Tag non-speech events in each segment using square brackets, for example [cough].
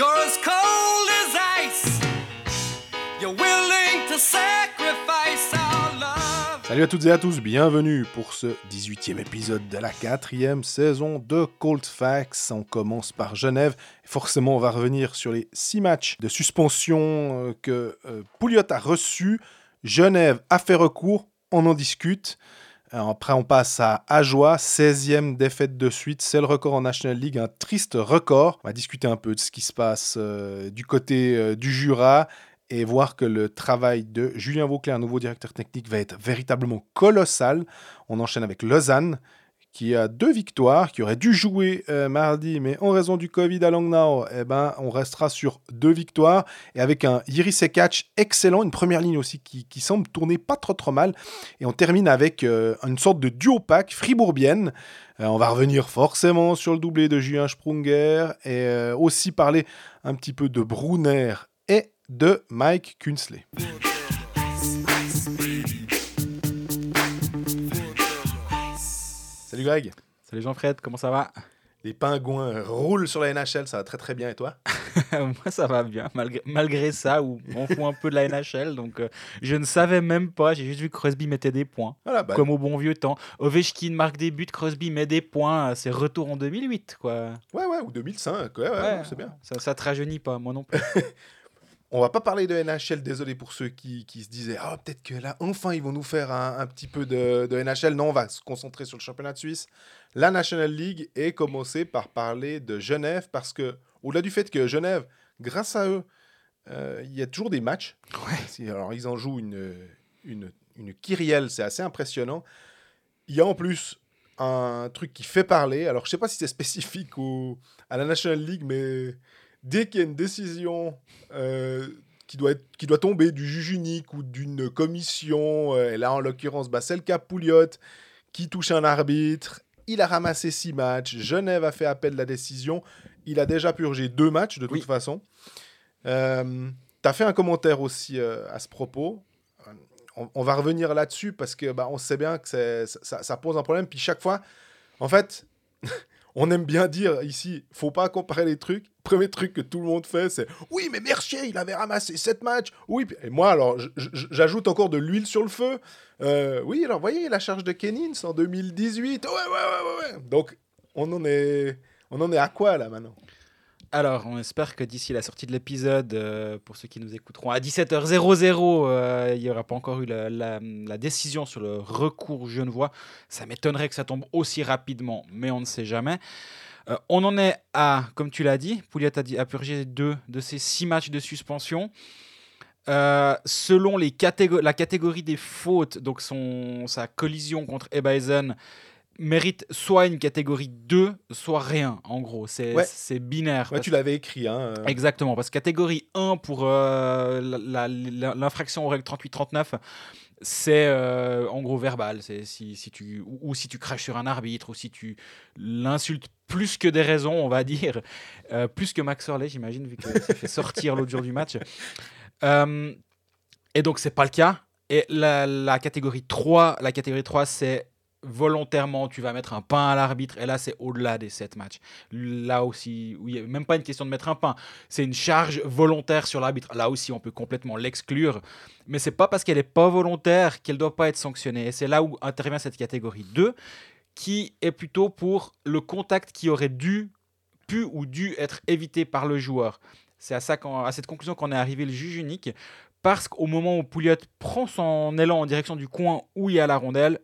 You're as cold as ice. You're willing to sacrifice our love. Salut à toutes et à tous, bienvenue pour ce 18e épisode de la quatrième saison de Cold Facts. On commence par Genève. Forcément, on va revenir sur les six matchs de suspension euh, que euh, Pouliot a reçus. Genève a fait recours, on en discute. Euh, Après, on passe à Ajoie, 16e défaite de suite. C'est le record en National League, un triste record. On va discuter un peu de ce qui se passe euh, du côté euh, du Jura et voir que le travail de Julien Vauclair, nouveau directeur technique, va être véritablement colossal. On enchaîne avec Lausanne, qui a deux victoires, qui aurait dû jouer euh, mardi, mais en raison du Covid à Langnau, eh ben, on restera sur deux victoires, et avec un Yiri Sekac excellent, une première ligne aussi qui, qui semble tourner pas trop trop mal, et on termine avec euh, une sorte de duo pack fribourbienne. Euh, on va revenir forcément sur le doublé de Julien Sprunger, et aussi parler un petit peu de Brunner et de Mike Kunsley. Salut Greg. Salut Jean-Fred, comment ça va? Les pingouins roulent sur la NHL, ça va très très bien et toi? [laughs] Moi ça va bien, malgré, malgré ça, où on fout un peu de la NHL, donc euh, je ne savais même pas, j'ai juste vu que Crosby mettait des points, Voilà, bah, comme au bon vieux temps. Ovechkin marque des buts, Crosby met des points, c'est retour en 2008 quoi. Ouais, ouais, ou 2005, ouais, ouais, c'est bien. Ça, ça te rajeunit pas, moi non plus. [laughs] On va pas parler de NHL, désolé pour ceux qui, qui se disaient Ah, peut-être que là, enfin, ils vont nous faire un, un petit peu de, de NHL. Non, on va se concentrer sur le championnat de Suisse, la National League, et commencer par parler de Genève, parce que, au-delà du fait que Genève, grâce à eux, euh, il y a toujours des matchs. Ouais. Alors, ils en jouent une, une, une kyrielle, c'est assez impressionnant. Il y a en plus un truc qui fait parler. Alors, je sais pas si c'est spécifique au, à la National League, mais dès qu'il y a une décision euh, qui, doit être, qui doit tomber du juge unique ou d'une commission, euh, et là, en l'occurrence, bah, c'est le cas Pouliot qui touche un arbitre. Il a ramassé six matchs. Genève a fait appel de la décision. Il a déjà purgé deux matchs, de toute Oui. façon. Euh, tu as fait un commentaire aussi euh, à ce propos. On, on va revenir là-dessus parce que bah, on sait bien que ça, ça pose un problème. Puis chaque fois, en fait, [laughs] on aime bien dire ici, faut pas comparer les trucs. Premier truc que tout le monde fait, c'est oui, mais Mercier, il avait ramassé sept matchs. Oui, et moi, alors, j'ajoute encore de l'huile sur le feu. Euh, oui, alors, voyez, la charge de Kennins en 2018. Ouais, ouais, ouais, ouais, ouais. Donc, on en est, on en est à quoi là maintenant? Alors, on espère que d'ici la sortie de l'épisode, euh, pour ceux qui nous écouteront, à 17h00, euh, il n'y aura pas encore eu la, décision sur le recours genevois. Ça m'étonnerait que ça tombe aussi rapidement, mais on ne sait jamais. Euh, on en est à, comme tu l'as dit, Pouliot a, purgé deux de ses six matchs de suspension. Selon les la catégorie des fautes, donc son, sa collision contre Ebeisen mérite soit une catégorie 2, soit rien, en gros. C'est Ouais. binaire. Ouais, tu l'avais écrit. Hein, euh. Exactement, parce que catégorie 1 pour euh, l'infraction aux règles 38-39, c'est euh, en gros verbal. C'est si, si tu, ou, ou si tu craches sur un arbitre, ou si tu l'insultes plus que des raisons, on va [laughs] dire, plus que Max Orley, j'imagine, vu qu'il s'est fait [laughs] sortir l'autre jour du match. Et donc, c'est pas le cas. Et la, la catégorie 3, la catégorie 3, c'est volontairement, tu vas mettre un pain à l'arbitre, et là, c'est au-delà des 7 matchs. Là aussi, oui, même pas une question de mettre un pain, c'est une charge volontaire sur l'arbitre. Là aussi, on peut complètement l'exclure, mais c'est pas parce qu'elle n'est pas volontaire qu'elle doit pas être sanctionnée. Et c'est là où intervient cette catégorie 2, qui est plutôt pour le contact qui aurait dû, pu ou dû être évité par le joueur. C'est à, ça à cette conclusion qu'en est arrivé le juge unique, parce qu'au moment où Pouliot prend son élan en direction du coin où il y a la rondelle,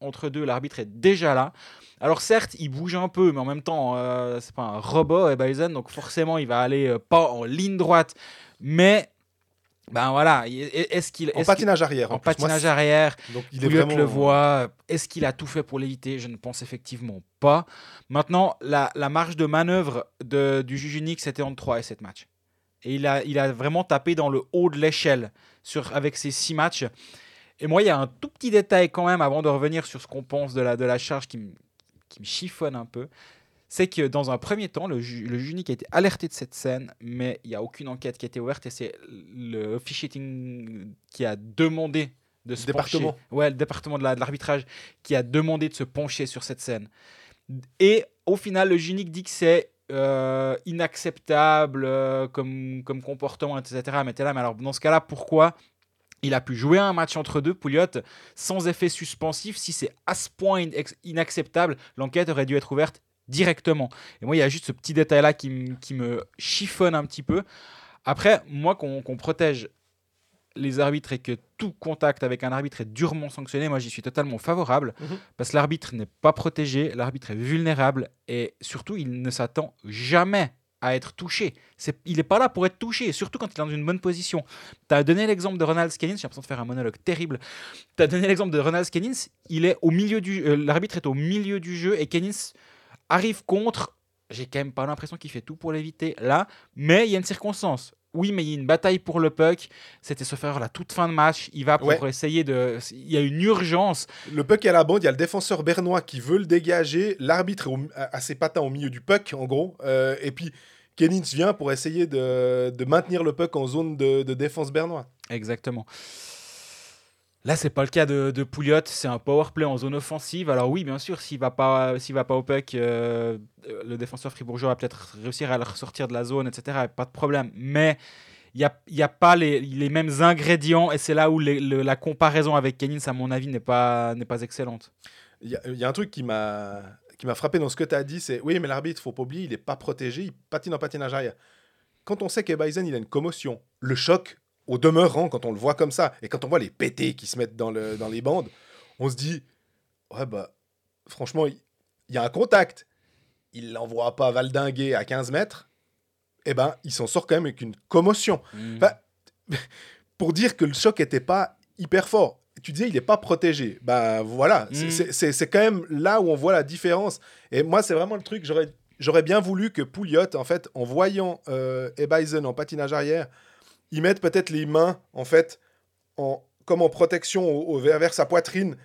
entre deux, l'arbitre est déjà là. Alors certes, il bouge un peu, mais en même temps, euh, c'est pas un robot, Ebeisen, donc forcément, il va aller euh, pas en ligne droite, mais ben voilà, il- est-ce qu'il En est-ce qu'il- patinage arrière. en. Moi, patinage arrière, Donc, il est vraiment. le voit. Est-ce qu'il a tout fait pour l'éviter? Je ne pense effectivement pas. Maintenant, la, la marge de manœuvre de- du juge unique, c'était entre 3 et 7 matchs. Et il a, il a vraiment tapé dans le haut de l'échelle sur, avec ces 6 matchs. Et moi, il y a un tout petit détail quand même, avant de revenir sur ce qu'on pense de la, de la charge qui, me- qui me chiffonne un peu. C'est que dans un premier temps, le, ju- le juge unique a été alerté de cette scène, mais il n'y a aucune enquête qui a été ouverte et c'est le officiating qui a demandé de se Département. pencher. Ouais, le département de la- de l'arbitrage qui a demandé de se pencher sur cette scène. Et au final, le juge unique dit que c'est euh, inacceptable euh, comme, comme comportement, etc. Mais t'es là, mais alors dans ce cas-là, pourquoi il a pu jouer un match entre deux, Pouliot, sans effet suspensif Si c'est à ce point inacceptable, l'enquête aurait dû être ouverte directement. Et moi, il y a juste ce petit détail-là qui, me chiffonne un petit peu. Après, moi, qu'on qu'on protège les arbitres et que tout contact avec un arbitre est durement sanctionné, moi j'y suis totalement favorable Mhm. parce que l'arbitre n'est pas protégé, l'arbitre est vulnérable et surtout il ne s'attend jamais à être touché. Il n'est pas là pour être touché, surtout quand il est dans une bonne position. Tu as donné l'exemple de Ronald Skennins, j'ai l'impression de faire un monologue terrible. Tu as donné l'exemple de Ronald Skennins, il est au milieu du euh, l'arbitre est au milieu du jeu et Kennins arrive contre j'ai quand même pas l'impression qu'il fait tout pour l'éviter là, mais il y a une circonstance. Oui, mais il y a une bataille pour le puck. C'était se faire la toute fin de match. Il va pour Ouais. essayer de. Il y a une urgence. Le puck est à la bande, il y a le défenseur bernois qui veut le dégager, l'arbitre est au- à ses patins au milieu du puck, en gros, euh, et puis Kennings vient pour essayer de, de maintenir le puck en zone de, de défense bernois. Exactement. Là, c'est pas le cas de, de Pouliot. C'est un power play en zone offensive. Alors oui, bien sûr, s'il va pas, s'il va pas au puck, euh, le défenseur fribourgeois va peut-être réussir à le ressortir de la zone, etc. Pas de problème. Mais il n'y a, y a pas les, les mêmes ingrédients et c'est là où la comparaison avec Kennings, à mon avis, n'est pas, n'est pas excellente. Il y, y a un truc qui m'a qui m'a frappé dans ce que tu as dit, c'est oui, mais l'arbitre, faut pas oublier, il est pas protégé, il patine en patinage arrière. Quand on sait qu'Ebaisen, il a une commotion, le choc, au demeurant, quand on le voit comme ça, et quand on voit les pétés qui se mettent dans, le, dans les bandes, on se dit, ouais, bah, franchement, il y, a un contact. Il l'envoie pas valdinguer à 15 mètres, eh ben, il s'en sort quand même avec une commotion. Enfin, [laughs] pour dire que le choc était pas hyper fort. Tu disais, il n'est pas protégé. Ben voilà, c'est- Mm. c'est- quand même là où on voit la différence. Et moi, c'est vraiment le truc, j'aurais bien voulu que Pouliot, en fait, en voyant euh, en patinage arrière, il mette peut-être les mains, en fait, en, comme en protection au, au- vers, vers sa poitrine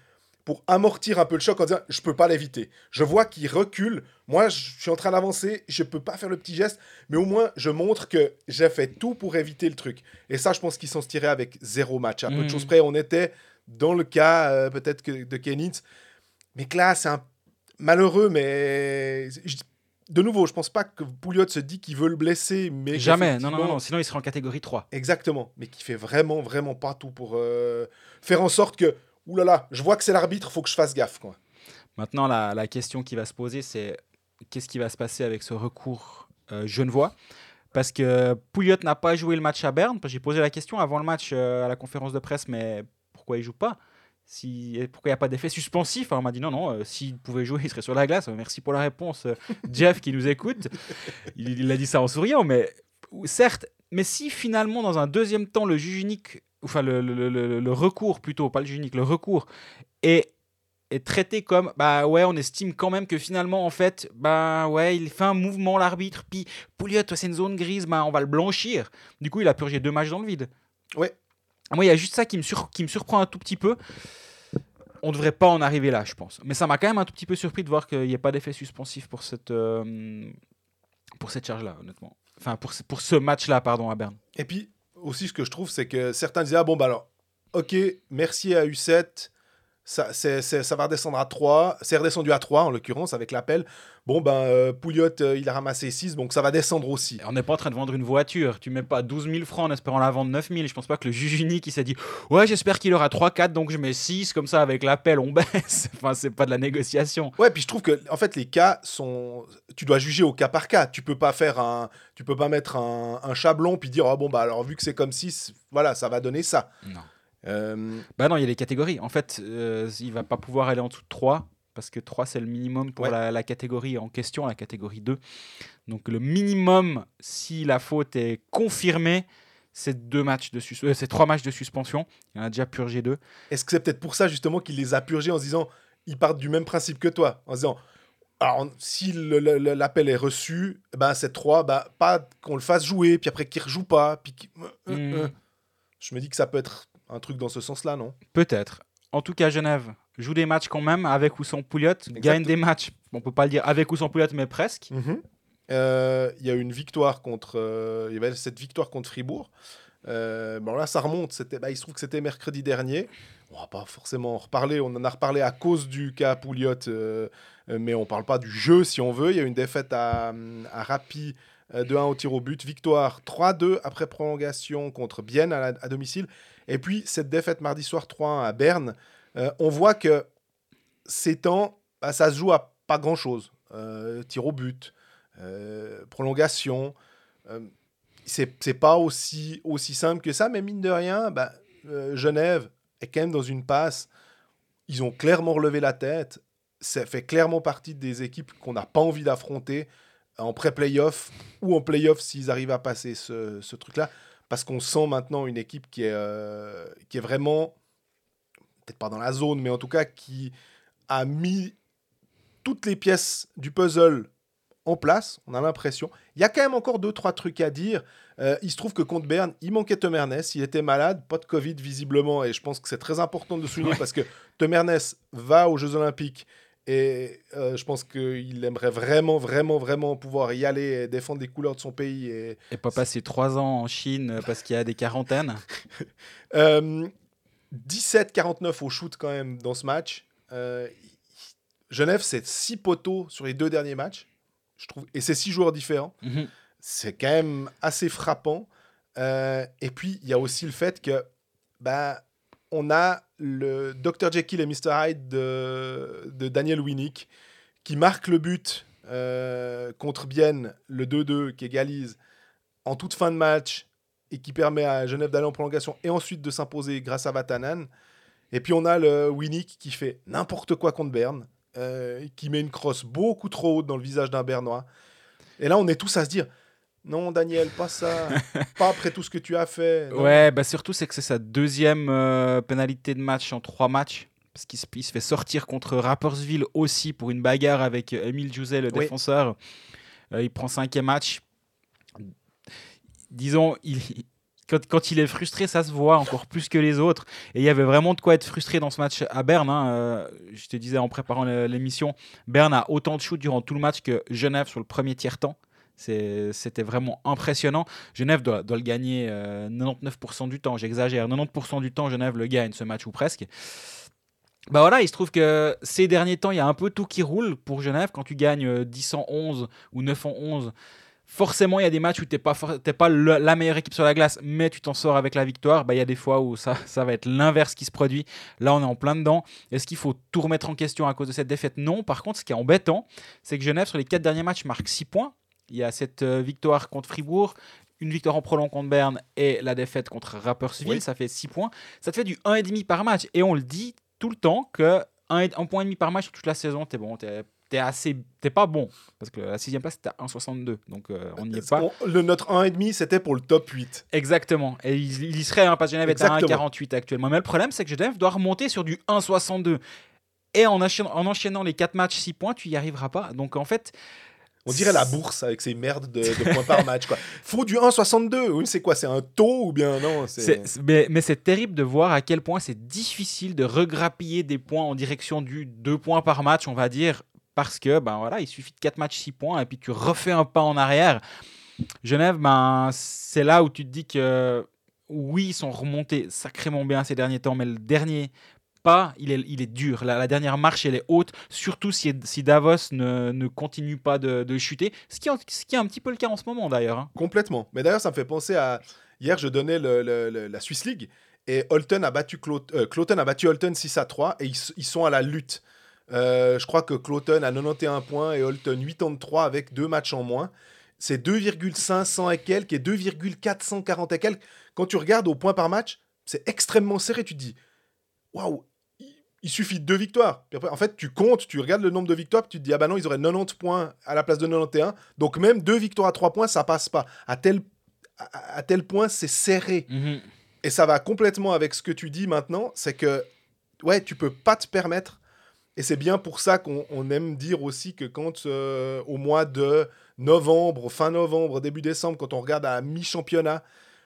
pour amortir un peu le choc en disant je peux pas l'éviter. Je vois qu'il recule. Moi, je suis en train d'avancer. Je peux pas faire le petit geste, mais au moins je montre que j'ai fait tout pour éviter le truc. Et ça, je pense qu'ils s'en se tirés avec zéro match. À peu de Mhm. choses près, on était dans le cas euh, peut-être que de Kennings, mais que là, c'est un malheureux. Mais je- de nouveau, je pense pas que Pouliot se dit qu'il veut le blesser, mais Jamais. Non, non, non, Sinon, il serait en catégorie 3. Exactement, mais qui fait vraiment, vraiment pas tout pour euh, faire en sorte que, oulala, je vois que c'est l'arbitre, faut que je fasse gaffe. Quoi. Maintenant, la, la question qui va se poser, c'est qu'est-ce qui va se passer avec ce recours euh, genevois? Parce que Pouliot n'a pas joué le match à Berne. J'ai posé la question avant le match euh, à la conférence de presse, mais pourquoi il joue pas? Si, pourquoi il n'y a pas d'effet suspensif Alors, On m'a dit non, non, euh, s'il pouvait jouer, il serait sur la glace. Euh, Merci pour la réponse, euh, [laughs] Jeff qui nous écoute. Il, il a dit ça en souriant, mais certes, mais si finalement, dans un deuxième temps, le juge unique, enfin le, le- le- le recours plutôt, pas le juge unique, le recours est est traité comme bah ouais on estime quand même que finalement en fait bah ouais il fait un mouvement l'arbitre puis Pouliot c'est une zone grise bah on va le blanchir du coup il a purgé deux matchs dans le vide Ouais. Moi il y a juste ça qui me, surprend un tout petit peu. On devrait pas en arriver là je pense. Mais ça m'a quand même un tout petit peu surpris de voir qu'il n'y ait pas d'effet suspensif pour cette euh, pour cette charge là honnêtement. Enfin pour, ce- pour ce match là pardon à Berne. Et puis, aussi, ce que je trouve, c'est que certains disaient, ah bon, bah alors, ok, merci à U7, ça, c'est- c'est- ça va redescendre à 3, c'est redescendu à 3 en l'occurrence avec l'appel. Bon, ben, euh, Pouliot, euh, il a ramassé 6, donc ça va descendre aussi. On n'est pas en train de vendre une voiture. Tu mets pas 12 000 francs en espérant la vendre 9 000. Je pense pas que le juge unique il s'est dit Ouais, j'espère qu'il aura 3-4, donc je mets 6. Comme ça, avec l'appel, on baisse. [laughs] enfin, c'est pas de la négociation. Ouais, puis je trouve que en fait les cas sont, tu dois juger au cas par cas. Tu peux pas faire un, tu peux pas mettre un, un chablon puis dire ah bon bah alors vu que c'est comme 6, voilà ça va donner ça. Non. Euh, Bah non, il y a les catégories. En fait, euh, il va pas pouvoir aller en dessous de 3. Parce que 3, c'est le minimum pour Ouais. la, la catégorie en question, la catégorie 2. Donc le minimum, si la faute est confirmée, c'est deux matchs de euh, c'est trois matchs de suspension. Il en a déjà purgé deux. Est-ce que c'est peut-être pour ça justement qu'il les a purgés en se disant ils partent du même principe que toi en se disant alors si l'appel est reçu, ben c'est 3, bah, pas qu'on le fasse jouer puis après qu'il rejoue pas puis qu'il- euh, Hmm. euh. je me dis que ça peut être un truc dans ce sens-là non? Peut-être. En tout cas, Genève joue des matchs quand même, avec ou sans Pouliot. Gagne des matchs, on peut pas le dire avec ou sans Pouliot, mais presque. Euh, Il y a eu une victoire contre. euh, Il y avait cette victoire contre Fribourg. Euh, bon là, ça remonte. C'était, bah, il se trouve que c'était mercredi dernier. On va pas forcément en reparler. On en a reparlé à cause du cas Pouliot, euh, mais on parle pas du jeu si on veut. Il y a eu une défaite à, à Rapi de 1 au tir au but. Victoire 3-2 après prolongation contre Bienne à, la- à domicile. Et puis cette défaite mardi soir 3-1 à Berne. Euh, on voit que ces temps, bah, ça se joue à pas grand chose. tir au but, euh, prolongation. Euh, c'est pas aussi, aussi simple que ça, mais mine de rien, bah, euh, Genève est quand même dans une passe. Ils ont clairement relevé la tête. Ça fait clairement partie des équipes qu'on n'a pas envie d'affronter en pré-playoff ou en playoff s'ils arrivent à passer ce truc-là. Parce qu'on sent maintenant une équipe qui est, euh, qui est vraiment, peut-être pas dans la zone, mais en tout cas qui a mis toutes les pièces du puzzle en place, on a l'impression. Il y a quand même encore deux, trois trucs à dire. Euh, il se trouve que contre Berne, il manquait Tom Ernest, il était malade, pas de Covid visiblement, et je pense que c'est très important de souligner Ouais. parce que Tom Ernest va aux Jeux Olympiques et euh, je pense qu'il aimerait vraiment, vraiment, vraiment pouvoir y aller et défendre les couleurs de son pays. Et, Et pas passer trois ans en Chine parce qu'il y a des quarantaines. [laughs] Euh, 17-49 au shoot quand même dans ce match. Euh, Genève, c'est 6 poteaux sur les deux derniers matchs, je trouve, et c'est 6 joueurs différents. Mhm. C'est quand même assez frappant. Euh, et puis, il y a aussi le fait que bah, on a le Dr. Jekyll et Mr. Hyde de, Daniel Winnick qui marque le but euh, contre Bienne, le 2-2, qui égalise en toute fin de match et qui permet à Genève d'aller en prolongation et ensuite de s'imposer grâce à Vatanen. Et puis on a le Winnick qui fait n'importe quoi contre Berne, euh, qui met une crosse beaucoup trop haute dans le visage d'un Bernois. Et là, on est tous à se dire non, Daniel, pas ça, [laughs] pas après tout ce que tu as fait. Non. Ouais, bah surtout c'est que c'est sa deuxième euh, pénalité de match en trois matchs. Parce qu'il se, fait sortir contre Rappersville aussi pour une bagarre avec euh, Emile Jouzet, le Oui. défenseur. Euh, il prend cinquième match. Disons, il, [laughs] quand, quand il est frustré, ça se voit encore plus que les autres. Et il y avait vraiment de quoi être frustré dans ce match à Berne. hein. Euh, je te disais en préparant l'émission, Berne a autant de shoots durant tout le match que Genève sur le premier tiers-temps. C'était vraiment impressionnant. Genève doit, le gagner euh, 99% du temps, j'exagère. 90% du temps, Genève le gagne ce match ou presque. Bah voilà, il se trouve que ces derniers temps, il y a un peu tout qui roule pour Genève. Quand tu gagnes euh, 10 en 11 ou 9 en 11, forcément, il y a des matchs où tu n'es pas, t'es pas la meilleure équipe sur la glace, mais tu t'en sors avec la victoire. Bah, il y a des fois où ça, ça va être l'inverse qui se produit. Là, on est en plein dedans. Est-ce qu'il faut tout remettre en question à cause de cette défaite? Non. Par contre, ce qui est embêtant, c'est que Genève, sur les 4 derniers matchs, marque 6 points. Il y a cette euh, victoire contre Fribourg, une victoire en prolong contre Berne et la défaite contre Rapperswil. Oui. Ça fait 6 points. Ça te fait du 1,5 par match. Et on le dit tout le temps que un, et- un point et demi par match sur toute la saison, t'es bon. T'es t'es assez, t'es pas bon parce que la sixième place c'était à 1,62, donc euh, on n'y est pas. Le, notre 1,5, c'était pour le top 8. Exactement. Et il, il y serait, hein, parce que Genève est à Exactement. 1,48 actuellement. Mais le problème, c'est que Genève doit remonter sur du 1,62. Et en enchaînant, en enchaînant les 4 matchs, 6 points, tu y arriveras pas. Donc en fait. On dirait la bourse avec ses merdes de, de points par match. Quoi. [laughs] Faut du 1,62. Oui, c'est quoi? C'est un taux ou bien non? C'est- C'est- c'est- mais mais c'est terrible de voir à quel point c'est difficile de regrappiller des points en direction du 2 points par match, on va dire, parce que ben voilà, il suffit de 4 matchs, 6 points, et puis tu refais un pas en arrière. Genève, ben, c'est là où tu te dis que oui, ils sont remontés sacrément bien ces derniers temps, mais le dernier pas, il est, il est dur. La, dernière marche, elle est haute, surtout si, si Davos ne, ne continue pas de, de chuter, ce qui, ce qui est un petit peu le cas en ce moment d'ailleurs. hein. Complètement. Mais d'ailleurs, ça me fait penser à. Hier, je donnais le- la Swiss League et Holton a battu Clo- euh, a battu Holton 6 à 3 et ils sont à la lutte. Euh, je crois que Cloton a 91 points et Holton 83 avec deux matchs en moins. C'est 2,500 et quelques et 2,440 et quelques. Quand tu regardes au point par match, c'est extrêmement serré. Tu te dis, waouh, il, suffit de deux victoires. Puis après, en fait, tu comptes, tu regardes le nombre de victoires, puis tu te dis, ah bah non, ils auraient 90 points à la place de 91. Donc même deux victoires à trois points, ça passe pas. À tel, à, à tel point, c'est serré. Mhm. Et ça va complètement avec ce que tu dis maintenant, c'est que ouais, tu peux pas te permettre. Et c'est bien pour ça qu'on on aime dire aussi que quand euh, au mois de novembre, fin novembre, début décembre, quand on regarde à mi-championnat,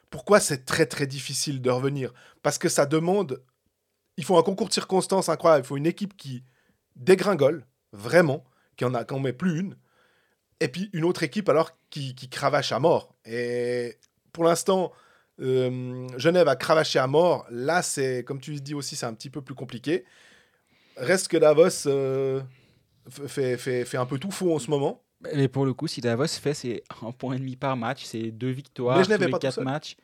pourquoi c'est très très difficile de revenir? Parce que ça demande, il faut un concours de circonstances incroyable, il faut une équipe qui dégringole, vraiment, qui en a, met plus une, et puis une autre équipe alors qui, qui cravache à mort. Et pour l'instant, euh, Genève a cravaché à mort. Là, c'est, comme tu dis aussi, c'est un petit peu plus compliqué. Reste que Davos euh, fait, fait, fait un peu tout faux en ce moment. Mais pour le coup, si Davos fait, c'est un point et demi par match, c'est deux victoires sur les pas quatre matchs.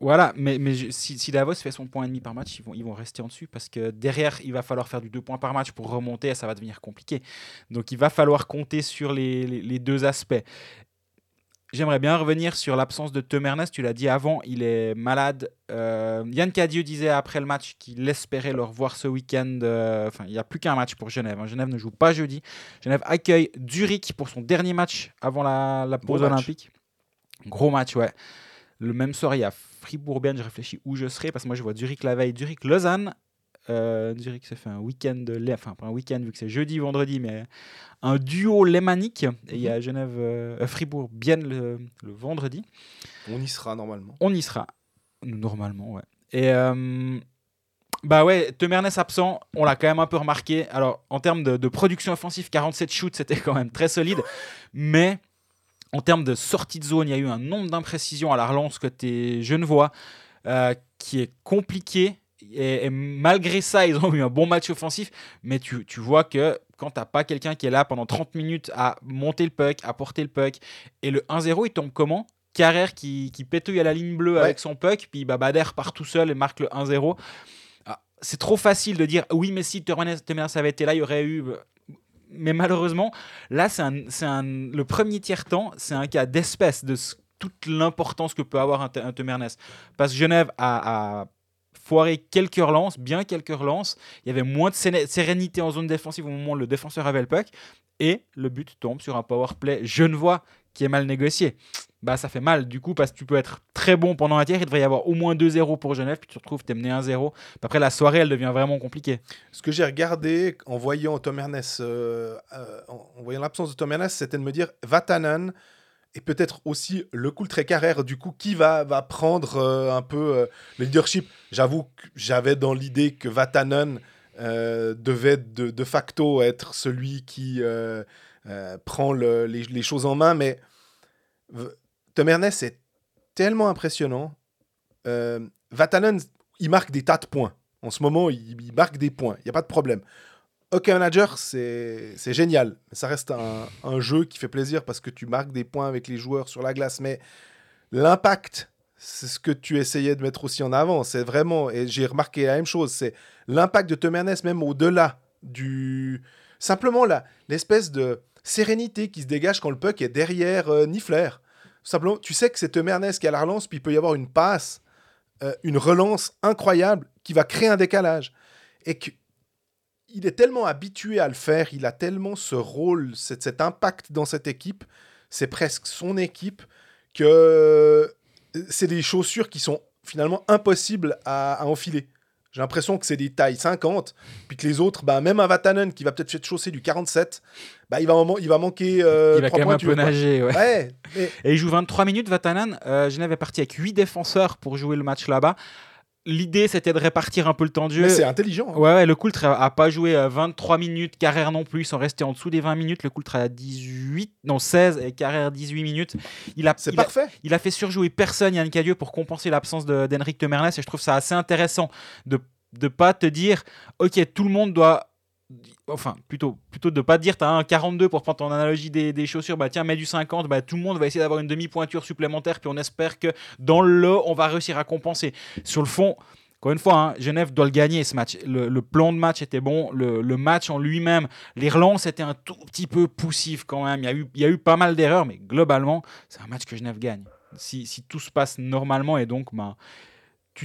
Voilà, mais, mais je- si, si Davos fait son point et demi par match, ils vont, ils vont rester en dessus parce que derrière, il va falloir faire du deux points par match pour remonter et ça va devenir compliqué. Donc il va falloir compter sur les, les- les deux aspects. J'aimerais bien revenir sur l'absence de Tom Ernest. Tu l'as dit avant, il est malade. Euh, Yann Cadieux disait après le match qu'il espérait le revoir ce week-end. euh, Enfin, il n'y a plus qu'un match pour Genève. hein. Genève ne joue pas jeudi. Genève accueille Zurich pour son dernier match avant la, la Gros pause match. olympique. Gros match, ouais. Le même soir, il y a Fribourg-Bienne. Je réfléchis où je serai parce que moi, je vois Zurich la veille, Zurich-Lausanne. Euh, Zurich se fait un week-end, enfin pas un week-end vu que c'est jeudi, vendredi, mais un duo lémanique. Et il y a Genève, euh, Fribourg-Bienne le, le vendredi. On y sera normalement. On y sera. Normalement, ouais. Et euh, bah ouais, Temernes absent, on l'a quand même un peu remarqué. Alors, en termes de, de production offensive, 47 shoots, c'était quand même très solide. Mais en termes de sortie de zone, il y a eu un nombre d'imprécisions à la relance côté Genevois euh, qui est compliqué. Et, et malgré ça, ils ont [laughs] eu un bon match offensif. Mais tu, tu vois que quand tu pas quelqu'un qui est là pendant 30 minutes à monter le puck, à porter le puck, et le 1-0, il tombe comment? Carrère qui, qui pétouille à la ligne bleue Ouais. avec son puck, puis bah, Bader part tout seul et marque le 1-0. Ah, C'est trop facile de dire oui, mais si Temernes avait été là, il y aurait eu. Mais malheureusement, là, c'est le premier tiers-temps, c'est un cas d'espèce de toute l'importance que peut avoir un, un. Parce que Genève a, foiré quelques relances, bien quelques relances. Il y avait moins de sérénité en zone défensive au moment où le défenseur avait le puck. Et le but tombe sur un power play genevois qui est mal négocié. Bah, ça fait mal du coup parce que tu peux être très bon pendant un tiers. Il devrait y avoir au moins 2-0 pour Genève. Puis tu te retrouves, t'es mené 1-0. Puis Après, la soirée, elle devient vraiment compliquée. Ce que j'ai regardé en voyant Tom Ernest, euh, euh, en voyant l'absence de Tom Ernest, c'était de me dire Vatanen et peut-être aussi le coup très carrère. Du coup, qui va, va prendre euh, un peu le leadership? J'avoue que j'avais dans l'idée que Vatanen devait de, facto être celui qui prend le- les, les choses en main, mais Tom Ernest est tellement impressionnant. Euh, Vatanen, il marque des tas de points. En ce moment, il, marque des points. Il n'y a pas de problème. Hockey Manager, c'est génial. Ça reste un, jeu qui fait plaisir parce que tu marques des points avec les joueurs sur la glace. Mais l'impact, c'est ce que tu essayais de mettre aussi en avant. C'est vraiment, et j'ai remarqué la même chose, c'est l'impact de Tom même au-delà du. Simplement l'espèce de sérénité qui se dégage quand le puck est derrière euh, Niffler. Simplement, tu sais que c'est Tom Ernest qui a la relance, puis il peut y avoir une passe, euh, une relance incroyable qui va créer un décalage. Et que il est tellement habitué à le faire, il a tellement ce rôle, cet, impact dans cette équipe, c'est presque son équipe, que euh, c'est des chaussures qui sont finalement impossibles à enfiler. J'ai l'impression que c'est des tailles 50, puis que les autres, bah, même un Vatanen qui va peut-être faire chausser du 47, bah, il, va, en man- il va manquer euh, il va quand trois même un peu nager. Ouais. Ouais, mais Et il joue 23 minutes, Vatanen. Euh, Genève est parti avec 8 défenseurs pour jouer le match là-bas. L'idée, c'était de répartir un peu le temps de jeu. mais c'est intelligent. hein. Ouais, ouais, le Coultre a pas joué euh, 23 minutes, Carrère non plus, ils sont restés en dessous des 20 minutes. Le Coultre a 18, non 16 et Carrère 18 minutes. Il a, C'est a- parfait. il a fait surjouer personne, Yann Cadieux, pour compenser l'absence de- d'Henrik Temernes. Et je trouve ça assez intéressant de ne pas te dire, OK, tout le monde doit. Enfin, plutôt, plutôt de pas dire, tu as un 42 pour prendre ton analogie des, des chaussures, bah tiens, mets du 50, bah tout le monde va essayer d'avoir une demi-pointure supplémentaire, puis on espère que dans le on va réussir à compenser. Sur le fond, encore une fois, hein, Genève doit le gagner ce match. Le, le plan de match était bon, le, le match en lui-même, les relances étaient un tout petit peu poussifs quand même. Il y a eu, il y a eu pas mal d'erreurs, mais globalement, c'est un match que Genève gagne. Si, si tout se passe normalement et donc ben,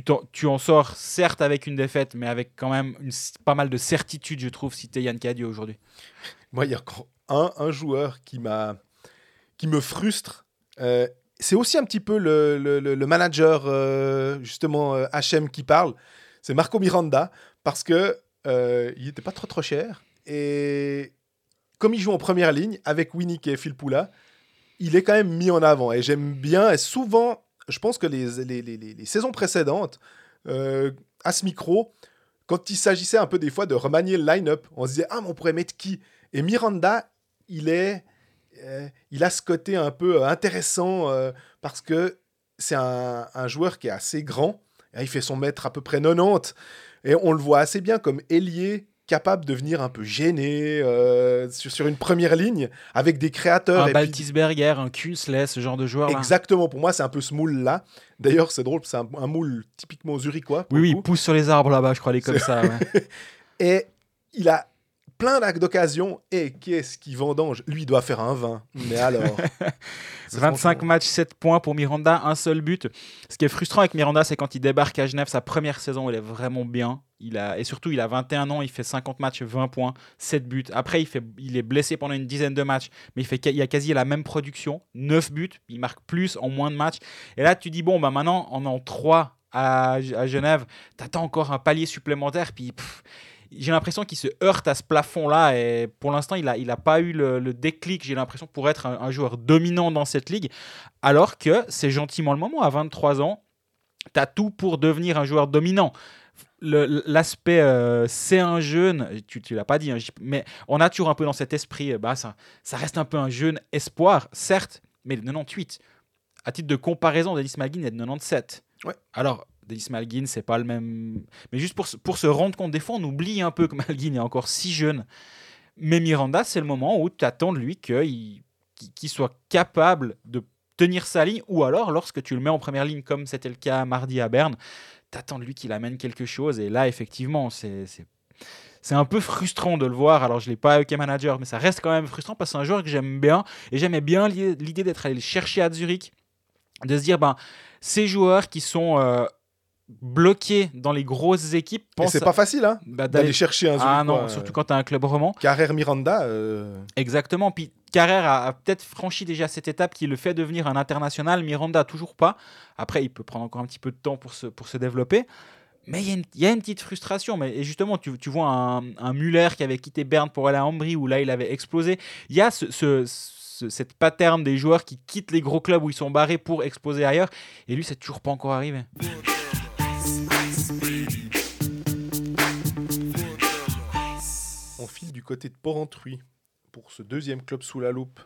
tu, en sors certes avec une défaite, mais avec quand même pas mal de certitude, je trouve, si tu es Yann Cadieux aujourd'hui. Moi, il y a un, un joueur qui m'a qui me frustre. Euh, c'est aussi un petit peu le manager, euh, justement, euh, HM qui parle. C'est Marco Miranda, parce que euh, il n'était pas trop trop cher. Et comme il joue en première ligne avec Winnick et Phil Poula, il est quand même mis en avant. Et j'aime bien, et souvent, je pense que les, les, les- les- saisons précédentes, euh, à ce micro, quand il s'agissait un peu des fois de remanier le line-up, on se disait Ah, mais on pourrait mettre qui? Et Miranda, il est. euh, il a ce côté un peu euh, intéressant parce que c'est un, un joueur qui est assez grand. Il fait son mètre à peu près 90. Et on le voit assez bien comme ailier capable de venir un peu gêné euh, sur, sur une première ligne avec des créateurs. Un et puis- Baltisberger, un Kunsley, ce genre de joueur là. Exactement, pour moi, c'est un peu ce moule-là. D'ailleurs, c'est drôle, c'est un, un moule typiquement zurichois. Oui, oui, il pousse sur les arbres là-bas, je crois, les comme ça. ouais. [laughs] Et il a plein d'actes d'occasion. Et qu'est-ce qui vendange? Lui, il doit faire un 20. Mais alors? [laughs] C'est 25 franchement- matchs, 7 points pour Miranda, un seul but. Ce qui est frustrant avec Miranda, c'est quand il débarque à Genève, sa première saison, il est vraiment bien. Il a, et surtout, il a 21 ans, il fait 50 matchs, 20 points, 7 buts. Après, il, fait, il est blessé pendant une dizaine de matchs, mais il, fait, il a quasi la même production, 9 buts. Il marque plus en moins de matchs. Et là, tu dis, bon, bah maintenant, on en 3 à, à Genève, t'attends encore un palier supplémentaire, puis pff, j'ai l'impression qu'il se heurte à ce plafond-là, et pour l'instant, il n'a il a pas eu le, le déclic, j'ai l'impression, pour être un, un joueur dominant dans cette ligue, alors que c'est gentiment le moment, à 23 ans, tu as tout pour devenir un joueur dominant. L'aspect, euh, c'est un jeune, tu ne l'as pas dit, hein, mais on a toujours un peu dans cet esprit, euh, bah, ça, ça reste un peu un jeune espoir, certes, mais le 98. À titre de comparaison, Denis Malgin est de 97. Ouais. Alors, Denis Malgin, c'est pas le même. Mais juste pour, pour se rendre compte, des fois, on oublie un peu que Malgin est encore si jeune. Mais Miranda, c'est le moment où tu attends de lui qu'il soit capable de tenir sa ligne, ou alors, lorsque tu le mets en première ligne, comme c'était le cas mardi à Berne, t'attends de lui qu'il amène quelque chose. Et là, effectivement, c'est. c'est- un peu frustrant de le voir. Alors, je ne l'ai pas avec manager, mais ça reste quand même frustrant parce que c'est un joueur que j'aime bien. Et j'aimais bien l'i- l'idée d'être allé le chercher à Zurich, de se dire, ben, ces joueurs qui sont euh, bloqués dans les grosses équipes, Et pensent c'est pas facile, hein bah, D'aller chercher un Ah non, euh, surtout quand tu as un club roman. Carrère Miranda. euh, Exactement. Puis Carrère a, a peut-être franchi déjà cette étape qui le fait devenir un international. Miranda, toujours pas. Après, il peut prendre encore un petit peu de temps pour se, pour se développer. Mais il y, a une- il y a une petite frustration. Mais, et justement, tu, tu vois un, un Muller qui avait quitté Berne pour aller à Ambry, où là, il avait explosé. Il y a ce, ce- ce- cette pattern des joueurs qui quittent les gros clubs où ils sont barrés pour exploser ailleurs. Et lui, c'est toujours pas encore arrivé. Du côté de Porrentruy pour ce deuxième club sous la loupe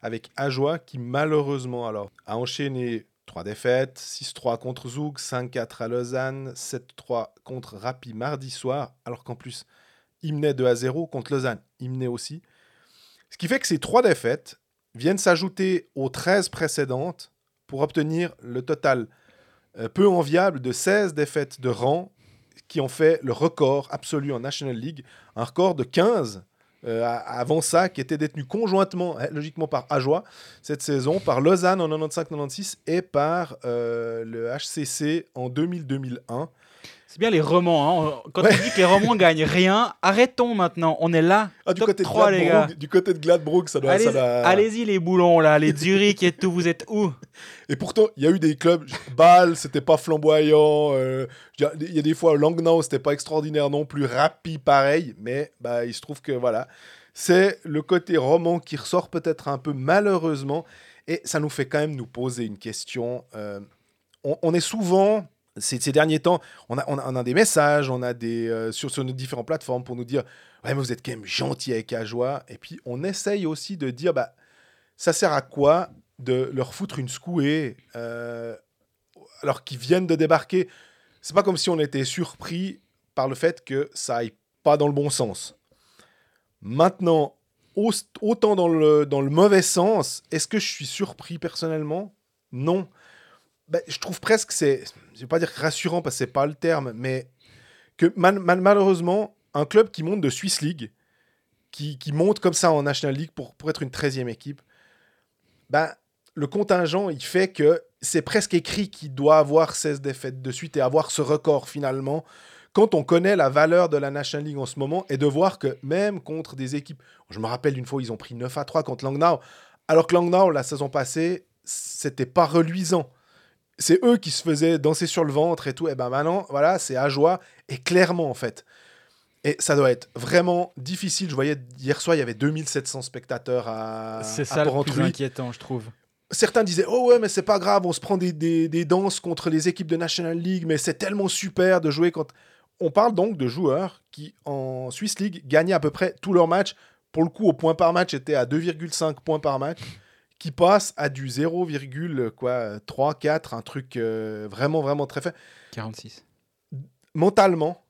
avec Ajoie qui malheureusement alors a enchaîné trois défaites, 6-3 contre Zoug, 5-4 à Lausanne, 7-3 contre Rapi mardi soir, alors qu'en plus il menait 2 à 0 contre Lausanne, il menait aussi. Ce qui fait que ces trois défaites viennent s'ajouter aux 13 précédentes pour obtenir le total euh, peu enviable de 16 défaites de rang qui ont fait le record absolu en National League un record de 15 euh, avant ça, qui était détenu conjointement, eh, logiquement par Ajoie cette saison, par Lausanne en 95-96 et par euh, le HCC en 2000-2001. C'est bien les romans. hein. Quand Ouais. tu dis que les romans [laughs] gagnent rien, arrêtons maintenant. On est là. Ah, du, Top côté de 3, les gars. Gladbrook, du côté de Gladbrook, ça doit... Allez-y les boulons là, les Zurich et tout, vous êtes où? [laughs] Et pourtant, il y a eu des clubs, Bâle, c'était pas flamboyant, euh, il y a des fois, Langnau, c'était pas extraordinaire non plus, Rappi, pareil, mais bah, il se trouve que voilà, c'est le côté roman qui ressort peut-être un peu malheureusement, et ça nous fait quand même nous poser une question. euh, on, on est souvent, ces, derniers temps, on a, des messages, on a euh, sur, nos différentes plateformes pour nous dire Ouais, mais vous êtes quand même gentil avec Ajoie. Et puis, on essaye aussi de dire bah, Ça sert à quoi de leur foutre une secouée euh, alors qu'ils viennent de débarquer? C'est pas comme si on était surpris par le fait que ça aille pas dans le bon sens. Maintenant, au- autant dans le mauvais sens, est-ce que je suis surpris personnellement? Non. Ben, je trouve presque que c'est, je vais pas dire rassurant parce que c'est pas le terme, mais que mal- mal- malheureusement, un club qui monte de Swiss League, qui, qui monte comme ça en National League pour, pour être une 13e équipe, ben, le contingent, il fait que c'est presque écrit qu'il doit avoir 16 défaites de suite et avoir ce record finalement. Quand on connaît la valeur de la National League en ce moment et de voir que même contre des équipes, je me rappelle une fois, ils ont pris 9 à 3 contre Langnau, alors que Langnau, la saison passée, c'était pas reluisant. C'est eux qui se faisaient danser sur le ventre et tout. Et ben maintenant, voilà, c'est à joie et clairement en fait. Et ça doit être vraiment difficile. Je voyais hier soir, il y avait 2700 spectateurs à, C'est à ça le plus inquiétant, je trouve. certains disaient oh ouais mais c'est pas grave on se prend des, des, des danses contre les équipes de National League mais c'est tellement super de jouer quand on parle donc de joueurs qui en Swiss League gagnaient à peu près tous leurs matchs pour le coup au point par match étaient à 2,5 points par match qui passe à du 0,3, 4, un truc euh, vraiment, vraiment très fait. 46. Mentalement,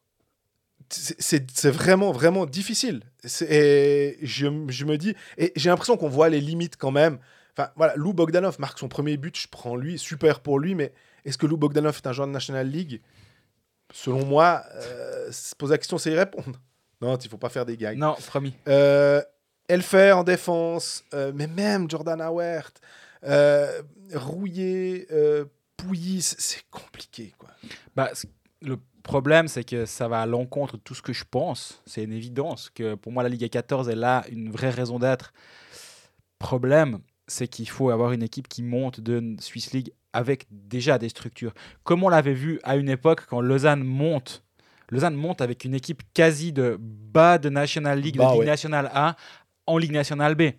c'est- vraiment, vraiment difficile. Et je, je me dis, et j'ai l'impression qu'on voit les limites quand même. Enfin, voilà, Lou Bogdanov marque son premier but, je prends lui, super pour lui, mais est-ce que Lou Bogdanov est un joueur de National League? Selon moi, euh, se poser la question, c'est y répondre. Non, il faut pas faire des gags. Non, promis. Euh, Elfer en défense, euh, mais même Jordan Howard, euh, Rouillé, euh, Pouilly, c'est- compliqué, quoi. Bah, le problème, c'est que ça va à l'encontre de tout ce que je pense. C'est une évidence que pour moi, la Ligue 14 est là une vraie raison d'être. Problème, c'est qu'il faut avoir une équipe qui monte de Swiss League avec déjà des structures. Comme on l'avait vu à une époque quand Lausanne monte. Lausanne monte avec une équipe quasi de bas de National League, Bah de Ligue ouais. nationale A en Ligue nationale B.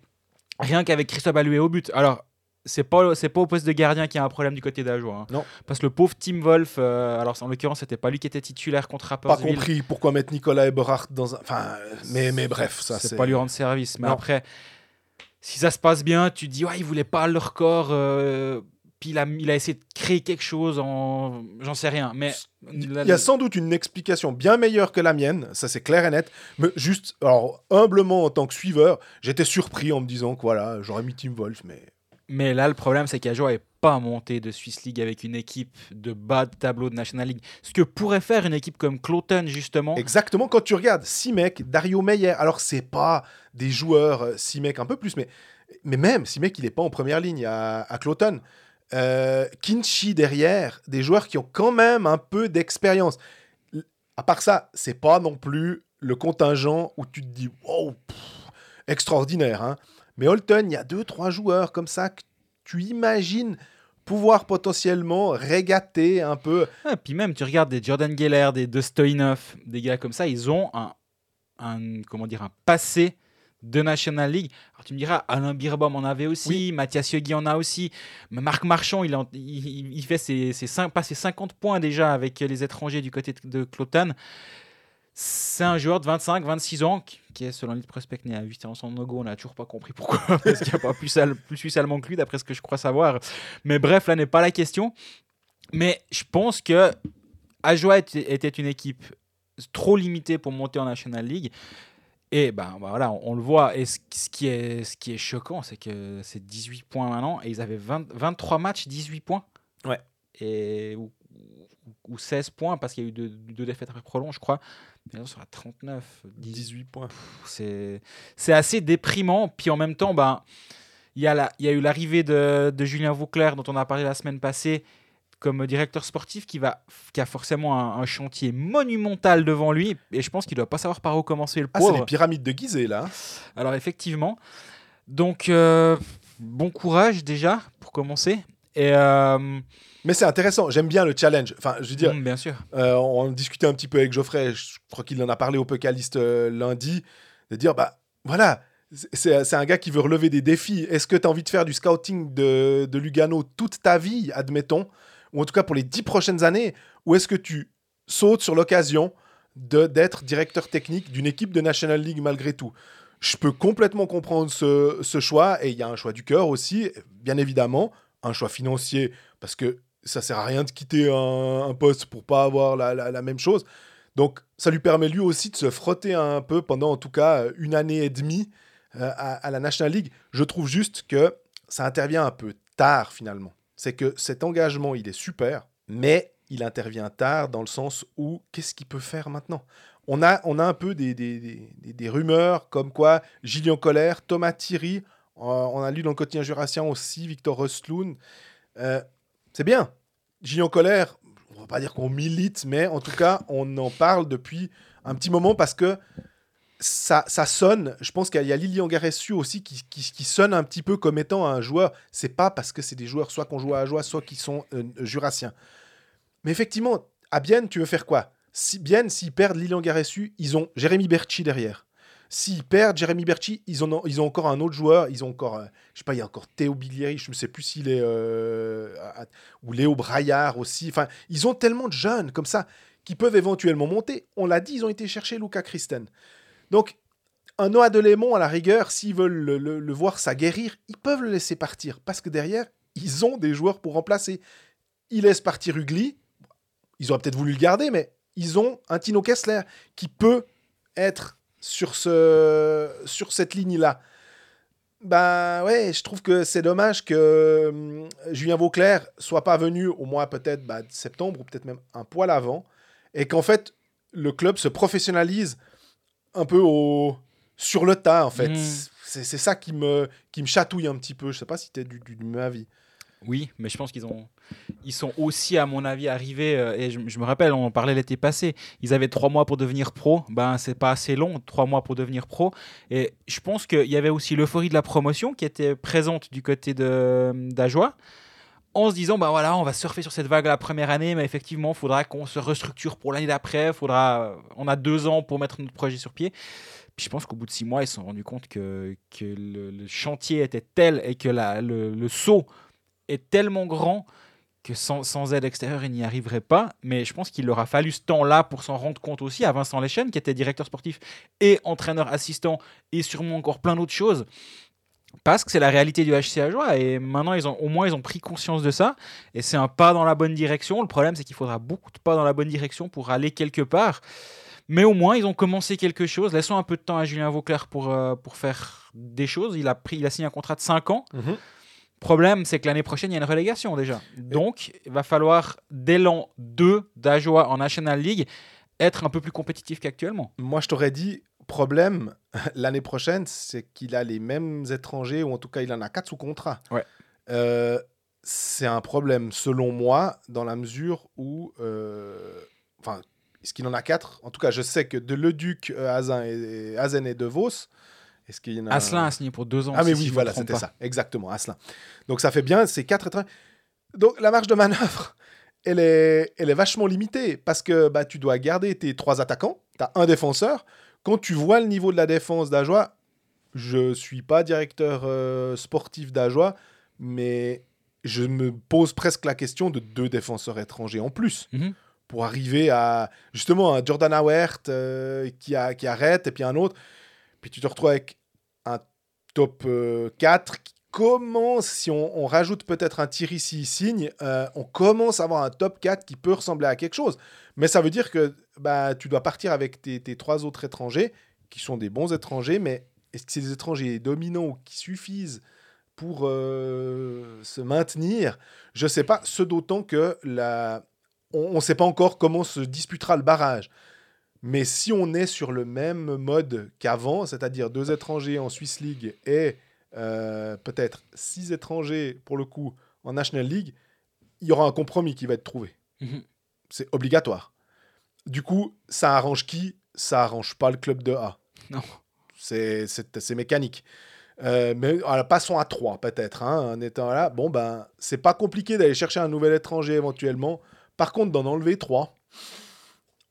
Rien qu'avec Christophe Alloué au but. Alors, c'est pas, c'est pas au poste de gardien qu'il y a un problème du côté d'Ajoie. hein. Non. Parce que le pauvre Tim Wolf, euh, alors en l'occurrence, c'était pas lui qui était titulaire contre Pas Rapperswil. compris pourquoi mettre Nicolas Eberhardt dans un. Enfin, mais, mais bref, ça c'est. pas lui rendre service. Mais Non. après, si ça se passe bien, tu dis, ouais, il voulait pas le record. euh, puis il a, il a essayé de créer quelque chose en. J'en sais rien. Mais. Il y a sans doute une explication bien meilleure que la mienne, ça c'est clair et net. Mais juste, alors humblement en tant que suiveur, j'étais surpris en me disant que voilà, j'aurais mis Tim Wolf, mais Mais là, le problème, c'est qu'Ajoa n'est pas monté de Swiss League avec une équipe de bas de tableau de National League. Ce que pourrait faire une équipe comme Cloton, justement. Exactement, quand tu regardes Simek, Dario Meyer, alors c'est pas des joueurs euh, Simek un peu plus, mais, mais même Simek, il est pas en première ligne à, à Cloton. Euh, Kinchi derrière, des joueurs qui ont quand même un peu d'expérience. À part ça, c'est pas non plus le contingent où tu te dis wow, extraordinaire. hein. Mais Holton, il y a deux, trois joueurs comme ça que tu imagines pouvoir potentiellement régater un peu. Puis même, tu regardes des Jordan Geller, des De des gars comme ça, ils ont un, un, comment dire, un passé de National League. Alors tu me diras, Alain Birbaum en avait aussi, Mathias Yogui en a aussi, Marc Marchand, il, en- il, il fait ses, ses cin- pas ses 50 points déjà avec les étrangers du côté de, de Cloton. C'est un joueur de 25-26 ans qui- est, selon l'île Prospect, né à 8 ans en Nogo. On n'a toujours pas compris pourquoi, [laughs] parce qu'il n'y a pas plus, al- plus suisse allemand que lui, d'après ce que je crois savoir. Mais bref, là n'est pas la question. Mais je pense que Ajoa était une équipe trop limitée pour monter en National League. Et ben bah voilà, on, on le voit. Et ce, ce qui, est, ce qui est choquant, c'est que c'est 18 points maintenant. Et ils avaient 20 23 matchs, 18 points. Ouais. Et, ou, ou- ou 16 points, parce qu'il y a eu deux, deux défaites après prolonge, je crois. Mais là, sur la 39, 10, 18 points. c'est c'est assez déprimant. Puis en même temps, ben, il y, a la- il y a eu l'arrivée de, de Julien Vauclair, dont on a parlé la semaine passée, comme directeur sportif, qui, va, qui a forcément un, un chantier monumental devant lui. Et je pense qu'il ne doit pas savoir par où commencer, le Ah, c'est pauvre. les pyramides de Gizeh, là. hein. Alors effectivement. Donc, euh, bon courage déjà, pour commencer. Et euh, Mais c'est intéressant, j'aime bien le challenge. Enfin, je veux dire, mm, bien sûr. euh, on discutait un petit peu avec Geoffrey, je crois qu'il en a parlé au Pocaliste lundi, de dire, bah voilà, c'est c'est un gars qui veut relever des défis. Est-ce que tu as envie de faire du scouting de, de Lugano toute ta vie, admettons, ou en tout cas pour les dix prochaines années, ou est-ce que tu sautes sur l'occasion d'être directeur technique d'une équipe de National League malgré tout? Je peux complètement comprendre ce, ce choix et il y a un choix du cœur aussi, bien évidemment, un choix financier parce que ça sert à rien de quitter un, poste pour pas avoir la, la- même chose. Donc ça lui permet lui aussi de se frotter un peu pendant en tout cas une année et demie euh, à la National League. Je trouve juste que ça intervient un peu tard finalement. C'est que cet engagement il est super, mais il intervient tard dans le sens où qu'est-ce qu'il peut faire maintenant? On a, on a un peu des, des, des- des- rumeurs comme quoi Gillian Colère, Thomas Thierry, euh, on a lu dans le quotidien jurassien aussi Victor Röstloun. Euh, c'est bien. Gillian Colère, on va pas dire qu'on milite, mais en tout cas, on en parle depuis un petit moment parce que ça, ça sonne. Je pense qu'il y a Lilian Garessu aussi qui, sonne un petit peu comme étant un joueur. C'est pas parce que c'est des joueurs soit qu'on joue à joie, soit qui sont euh, jurassiens. Mais effectivement, à Bienne, tu veux faire quoi? Si Bienne, s'ils perdent Lilian Garessu, ils ont Jérémy Berchi derrière. S'ils perdent Jérémy Berchi, ils, ont, ils ont encore un autre joueur. Ils ont encore, euh, je sais pas, il y a encore Théo Bilieri, je ne sais plus s'il est. euh, ou Léo Braillard aussi. Enfin, ils ont tellement de jeunes comme ça qui peuvent éventuellement monter. On l'a dit, ils ont été chercher Luca Christen. Donc, un Noah Delémont, à la rigueur, s'ils veulent le, le- le voir s'aguerrir, ils peuvent le laisser partir. Parce que derrière, ils ont des joueurs pour remplacer. Ils laissent partir Ugly. Ils auraient peut-être voulu le garder, mais ils ont un Tino Kessler qui peut être sur, ce, sur cette ligne-là. Ben ouais, je trouve que c'est dommage que hum, Julien Vauclair soit pas venu au mois peut-être bah, de septembre ou peut-être même un poil avant et qu'en fait le club se professionnalise un peu au sur le tas en fait. Mm. C'est c'est ça qui me qui me chatouille un petit peu. Je sais pas si tu es du, du, du même avis. Oui, mais je pense qu'ils ont, ils sont aussi, à mon avis, arrivés. euh, et je, je me rappelle, on en parlait l'été passé. Ils avaient trois mois pour devenir pro. Ben, c'est pas assez long, trois mois pour devenir pro. Et je pense qu'il y avait aussi l'euphorie de la promotion qui était présente du côté de d'Ajoie. En se disant, ben voilà, on va surfer sur cette vague la première année, mais effectivement, il faudra qu'on se restructure pour l'année d'après. Faudra, on a deux ans pour mettre notre projet sur pied. Puis je pense qu'au bout de six mois, ils se sont rendus compte que, que le, chantier était tel et que la, le, saut est tellement grand que sans, sans aide extérieure, il n'y arriverait pas. Mais je pense qu'il leur a fallu ce temps-là pour s'en rendre compte aussi à Vincent Lechen, qui était directeur sportif et entraîneur assistant, et sûrement encore plein d'autres choses. Parce que c'est la réalité du HC Ajoie et maintenant ils ont au moins ils ont pris conscience de ça et c'est un pas dans la bonne direction. Le problème c'est qu'il faudra beaucoup de pas dans la bonne direction pour aller quelque part. Mais au moins ils ont commencé quelque chose. Laissons un peu de temps à Julien Vauclair pour, euh, pour faire des choses. Il a pris il a signé un contrat de 5 ans. Problème, c'est que l'année prochaine, il y a une relégation déjà. Donc, il va falloir, dès l'an 2 d'Ajoie en National League, être un peu plus compétitif qu'actuellement. Moi, je t'aurais dit, problème, [laughs] l'année prochaine, c'est qu'il a les mêmes étrangers, ou en tout cas, il en a quatre sous contrat. Ouais. Euh, c'est un problème, selon moi, dans la mesure où. euh, Enfin, est-ce qu'il en a quatre? En tout cas, je sais que de Leduc, euh, Azen et, Azen et De Vos. Est-ce qu'il y en a Asselin a signé pour deux ans. Ah, mais si oui, voilà, c'était ça. Exactement, Asselin. Donc, ça fait bien, c'est quatre étrangers. Donc, la marge de manœuvre, [laughs] elle est, elle est vachement limitée parce que bah, tu dois garder tes trois attaquants. Tu as un défenseur. Quand tu vois le niveau de la défense d'Ajoie, je suis pas directeur euh, sportif d'Ajoie, mais je me pose presque la question de deux défenseurs étrangers en plus. Mhm. Pour arriver à justement un Jordan Awert euh, qui, a, qui arrête et puis un autre. Puis tu te retrouves avec un top euh, 4 qui commence, si on, rajoute peut-être un tir ici, signe, euh, on commence à avoir un top 4 qui peut ressembler à quelque chose. Mais ça veut dire que bah, tu dois partir avec tes, trois autres étrangers, qui sont des bons étrangers, mais est-ce que c'est des étrangers dominants qui suffisent pour euh, se maintenir? Je sais pas, ce d'autant que la... on ne sait pas encore comment se disputera le barrage. Mais si on est sur le même mode qu'avant, c'est-à-dire deux étrangers en Swiss League et peut-être six étrangers pour le coup en National League, il y aura un compromis qui va être trouvé. Mhm. C'est obligatoire. Du coup, ça arrange qui? Ça arrange pas le club de A. Non. C'est mécanique. Euh, mais alors, passons à 3 peut-être. Hein, en étant là, bon ben, c'est pas compliqué d'aller chercher un nouvel étranger éventuellement. Par contre, d'en enlever 3,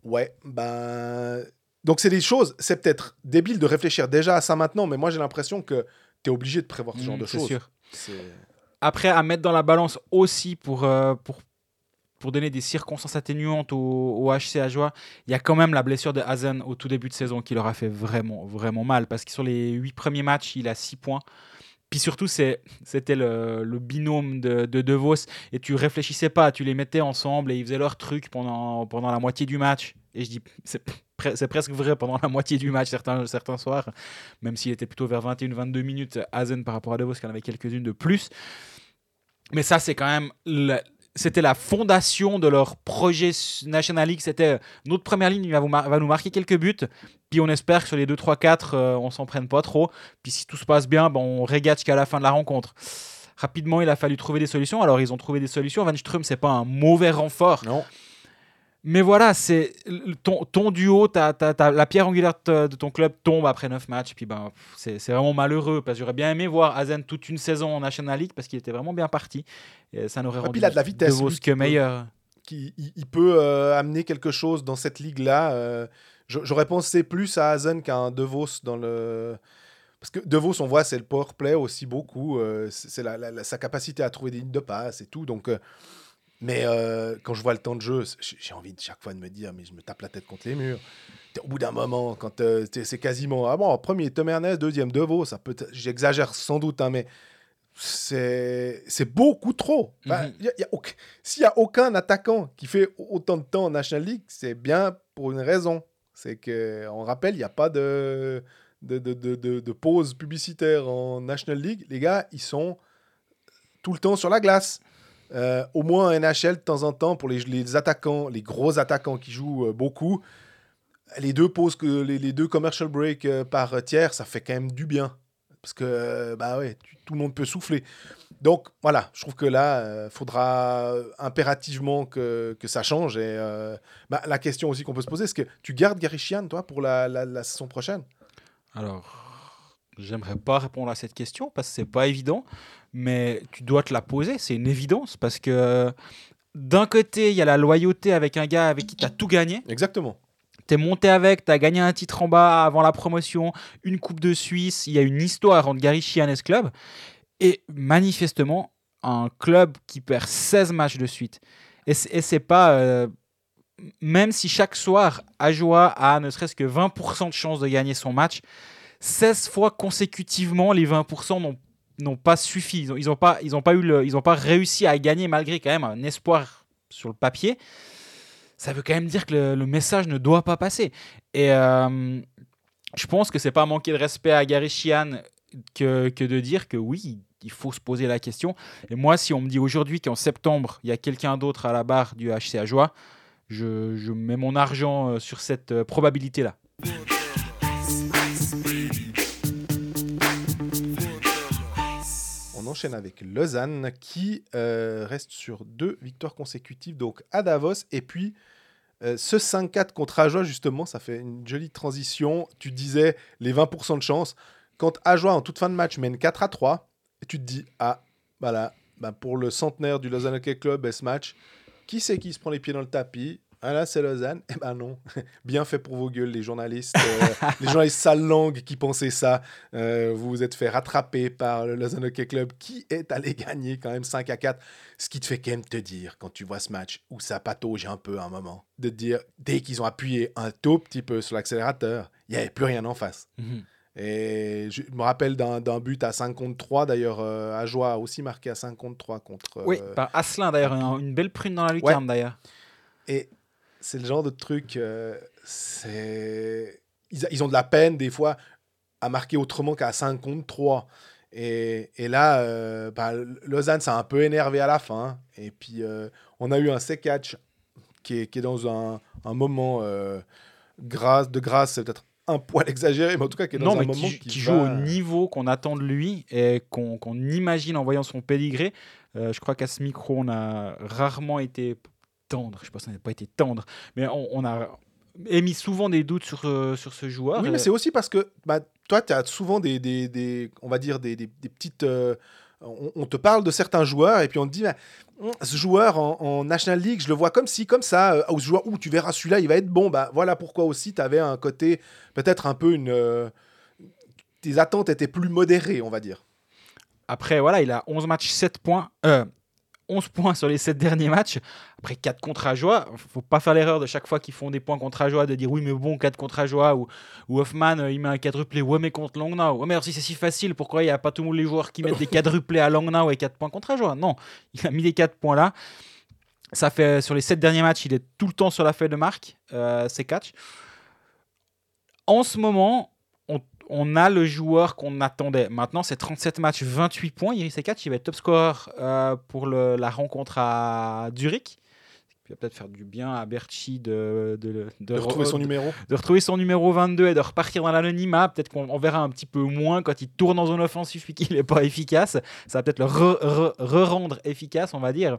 ouais, ben. Donc, c'est des choses, c'est peut-être débile de réfléchir déjà à ça maintenant, mais moi j'ai l'impression que tu es obligé de prévoir ce genre Mm, de choses. sûr. Après, à mettre dans la balance aussi pour, euh, pour, pour donner des circonstances atténuantes au, au HC Ajoie, il y a quand même la blessure de Hazen au tout début de saison qui leur a fait vraiment, vraiment mal. Parce que sur les huit premiers matchs, il a 6 points. Puis surtout, c'était le, binôme de, de Vos. Et tu réfléchissais pas, tu les mettais ensemble et ils faisaient leur truc pendant, la moitié du match. Et je dis, c'est pre- c'est presque vrai pendant la moitié du match, certains, soirs. Même s'il était plutôt vers 21-22 minutes, Hazen par rapport à De Vos, qui en avait quelques-unes de plus. Mais ça, c'est quand même. C'était la fondation de leur projet National League. C'était euh, notre première ligne va, va nous marquer quelques buts. Puis on espère que sur les 2, 3, 4, euh, on s'en prenne pas trop. Puis si tout se passe bien, ben, on régate jusqu'à la fin de la rencontre. Rapidement, il a fallu trouver des solutions. Alors, ils ont trouvé des solutions. Van Ström, c'est pas un mauvais renfort. Non. Mais voilà, c'est ton, ton duo, ta- la pierre angulaire de, ton club tombe après 9 matchs. Puis ben, c'est vraiment malheureux parce que j'aurais bien aimé voir Hazen toute une saison en National League parce qu'il était vraiment bien parti. Et ça n'aurait Ah, rendu il a de la vitesse, que peut- meilleur. qui il, il peut euh, amener quelque chose dans cette ligue-là. euh, J'aurais pensé plus à Hazen qu'à un De Vos dans le. Parce que De Vos, on voit, c'est le power play aussi beaucoup. euh, c'est c'est la- la- la- sa capacité à trouver des lignes de passe et tout. Donc, Mais euh, quand je vois le temps de jeu, j'ai envie de chaque fois de me dire, mais je me tape la tête contre les murs. Au bout d'un moment, quand euh, c'est quasiment. Ah bon, premier, Tom Ernest, deuxième, Deveau, ça peut. J'exagère sans doute, hein, mais c'est beaucoup trop. Enfin, Mhm. y a- y a aucun- S'il n'y a aucun attaquant qui fait autant de temps en National League, c'est bien pour une raison. C'est que, on rappelle, il n'y a pas de, de, de, de, de- de pause publicitaire en National League. Les gars, ils sont tout le temps sur la glace. Euh, au moins en NHL de temps en temps pour les, attaquants, les gros attaquants qui jouent euh, beaucoup. Les deux pauses, que, les, deux commercial breaks euh, par tiers, ça fait quand même du bien. Parce que bah ouais, tout le monde peut souffler. Donc voilà, je trouve que là, il faudra impérativement que, que ça change. Et bah, la question aussi qu'on peut se poser, est-ce que tu gardes Gary Sheehan, toi, pour la, la, la saison prochaine? Alors, j'aimerais pas répondre à cette question parce que c'est pas évident, mais tu dois te la poser, c'est une évidence parce que d'un côté, il y a la loyauté avec un gars avec qui tu as tout gagné. Exactement. Tu es monté avec, tu as gagné un titre en bas avant la promotion, une Coupe de Suisse, il y a une histoire entre Gary Sheehan et ce club. Et manifestement, un club qui perd 16 matchs de suite. Et c'est et c'est pas. euh, même si chaque soir, Ajoa a ne serait-ce que 20% de chance de gagner son match, 16 fois consécutivement, les 20% n'ont n'ont pas suffi. Ils n'ont pas, ils ont pas, eu pas réussi à gagner malgré quand même un espoir sur le papier. Ça veut quand même dire que le, message ne doit pas passer. Et euh, je pense que c'est pas manquer de respect à Gary Sheehan que, que de dire que oui, il faut se poser la question. Et moi, si on me dit aujourd'hui qu'en septembre, il y a quelqu'un d'autre à la barre du HC Ajoie, je, je mets mon argent euh, sur cette euh, probabilité-là. On enchaîne avec Lausanne qui euh, reste sur deux victoires consécutives, donc à Davos. Et puis euh, ce 5-4 contre Ajoie, justement, ça fait une jolie transition. Tu disais les 20% de chance. Quand Ajoie, en toute fin de match, mène 4 à 3, et tu te dis, ah, voilà, bah, pour le centenaire du Lausanne Hockey Club, ce match, qui c'est qui se prend les pieds dans le tapis? Ah là, c'est Lausanne. Eh ben non. [laughs] Bien fait pour vos gueules, les journalistes. euh, les journalistes sale langue qui pensaient ça. Euh, vous vous êtes fait rattraper par le Lausanne Hockey Club qui est allé [laughs] gagner quand même 5 à 4. Ce qui te fait quand même te dire, quand tu vois ce match, où ça patauge un peu à un moment, de te dire, dès qu'ils ont appuyé un tout petit peu sur l'accélérateur, il n'y avait plus rien en face. Et je me rappelle d'un but à 5 contre 3, d'ailleurs, euh, Ajoie a aussi marqué à 5 contre 3 contre... Oui, euh, par Asselin d'ailleurs, un- une belle prune dans la lucarne d'ailleurs. Et c'est le genre de truc, euh, c'est... Ils, ils ont de la peine, des fois, à marquer autrement qu'à 5 contre 3. Et, et là, euh, bah, Lausanne s'est un peu énervé à la fin. Et puis, euh, on a eu un C-catch qui est, qui est dans un, un moment euh, grâce, de grâce, c'est peut-être un poil [laughs] exagéré, mais en tout cas, qui est dans Non, un mais moment qui, qui, qui va- joue au niveau qu'on attend de lui et qu'on imagine en voyant son pédigré. Euh, je crois qu'à ce micro, on a rarement été tendre. Je sais pas si on n'a pas été tendre, mais on, on a émis souvent des doutes sur, euh, sur ce joueur. Oui, mais c'est aussi parce que bah, toi, tu as souvent des, des, des- on va dire, des, des- petites... euh, on, on te parle de certains joueurs et puis on te dit, bah, hum, ce joueur en, en National League, je le vois comme si, comme ça, euh, ou ce joueur, où tu verras celui-là, il va être bon. Bah, voilà pourquoi aussi tu avais un côté, peut-être un peu une... euh, tes attentes étaient plus modérées, on va dire. Après, voilà, il a 11 matchs, 7 points. euh, 11 points sur les 7 derniers matchs. Après 4 contre Ajoie, faut pas faire l'erreur de chaque fois qu'ils font des points contre Ajoie de dire oui, mais bon, 4 contre Ajoie ou, ou Hoffman, euh, il met un quadruplé. Ouais, mais contre Langnau. Ouais, mais alors si c'est si facile, pourquoi il n'y a pas tous les joueurs qui mettent des quadruplés à Langnau et 4 points contre Ajoie Non, il a mis les 4 points là. Ça fait sur les 7 derniers matchs, il est tout le temps sur la feuille de marque, euh, c'est catch. En ce moment, on, a le joueur qu'on attendait. Maintenant, c'est 37 matchs, 28 points. Iris Sekatch, il va être top scorer euh, pour le- la rencontre à Zurich. Il va peut-être faire du bien à Berchi de, de, de, De retrouver re- son numéro. de retrouver son numéro 22 et de repartir dans l'anonymat. Peut-être qu'on on verra un petit peu moins quand il tourne en zone offensive et qu'il n'est pas efficace. Ça va peut-être le re- re- re-rendre efficace, on va dire.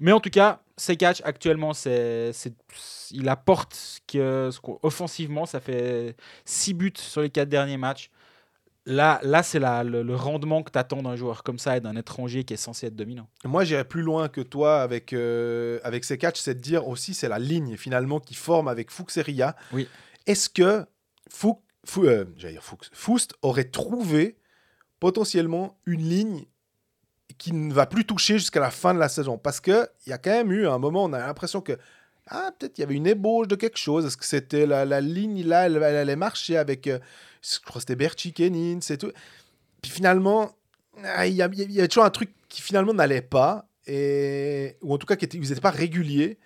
Mais en tout cas, Sekatch, actuellement, c'est, c'est- il apporte ce que, ce offensivement, ça fait 6 buts sur les 4 derniers matchs. Là, là c'est la- le, le rendement que tu attends d'un joueur comme ça et d'un étranger qui est censé être dominant. Moi, j'irais plus loin que toi avec, euh, avec ces catchs, c'est de dire aussi, c'est la ligne finalement qui forme avec Fuchs et Ria. Oui. Est-ce que Fuchs, Fou- euh, j'allais dire Fuchs, Foust aurait trouvé potentiellement une ligne qui ne va plus toucher jusqu'à la fin de la saison. Parce qu'il y a quand même eu un moment, on a l'impression que ah, peut-être il y avait une ébauche de quelque chose. Est-ce que c'était la, la, ligne là, elle, allait marcher avec, euh, je crois que c'était Berchi Kenin, c'est tout. Puis finalement, ah, il y, avait toujours un truc qui finalement n'allait pas, et, ou en tout cas qui était, pas régulier.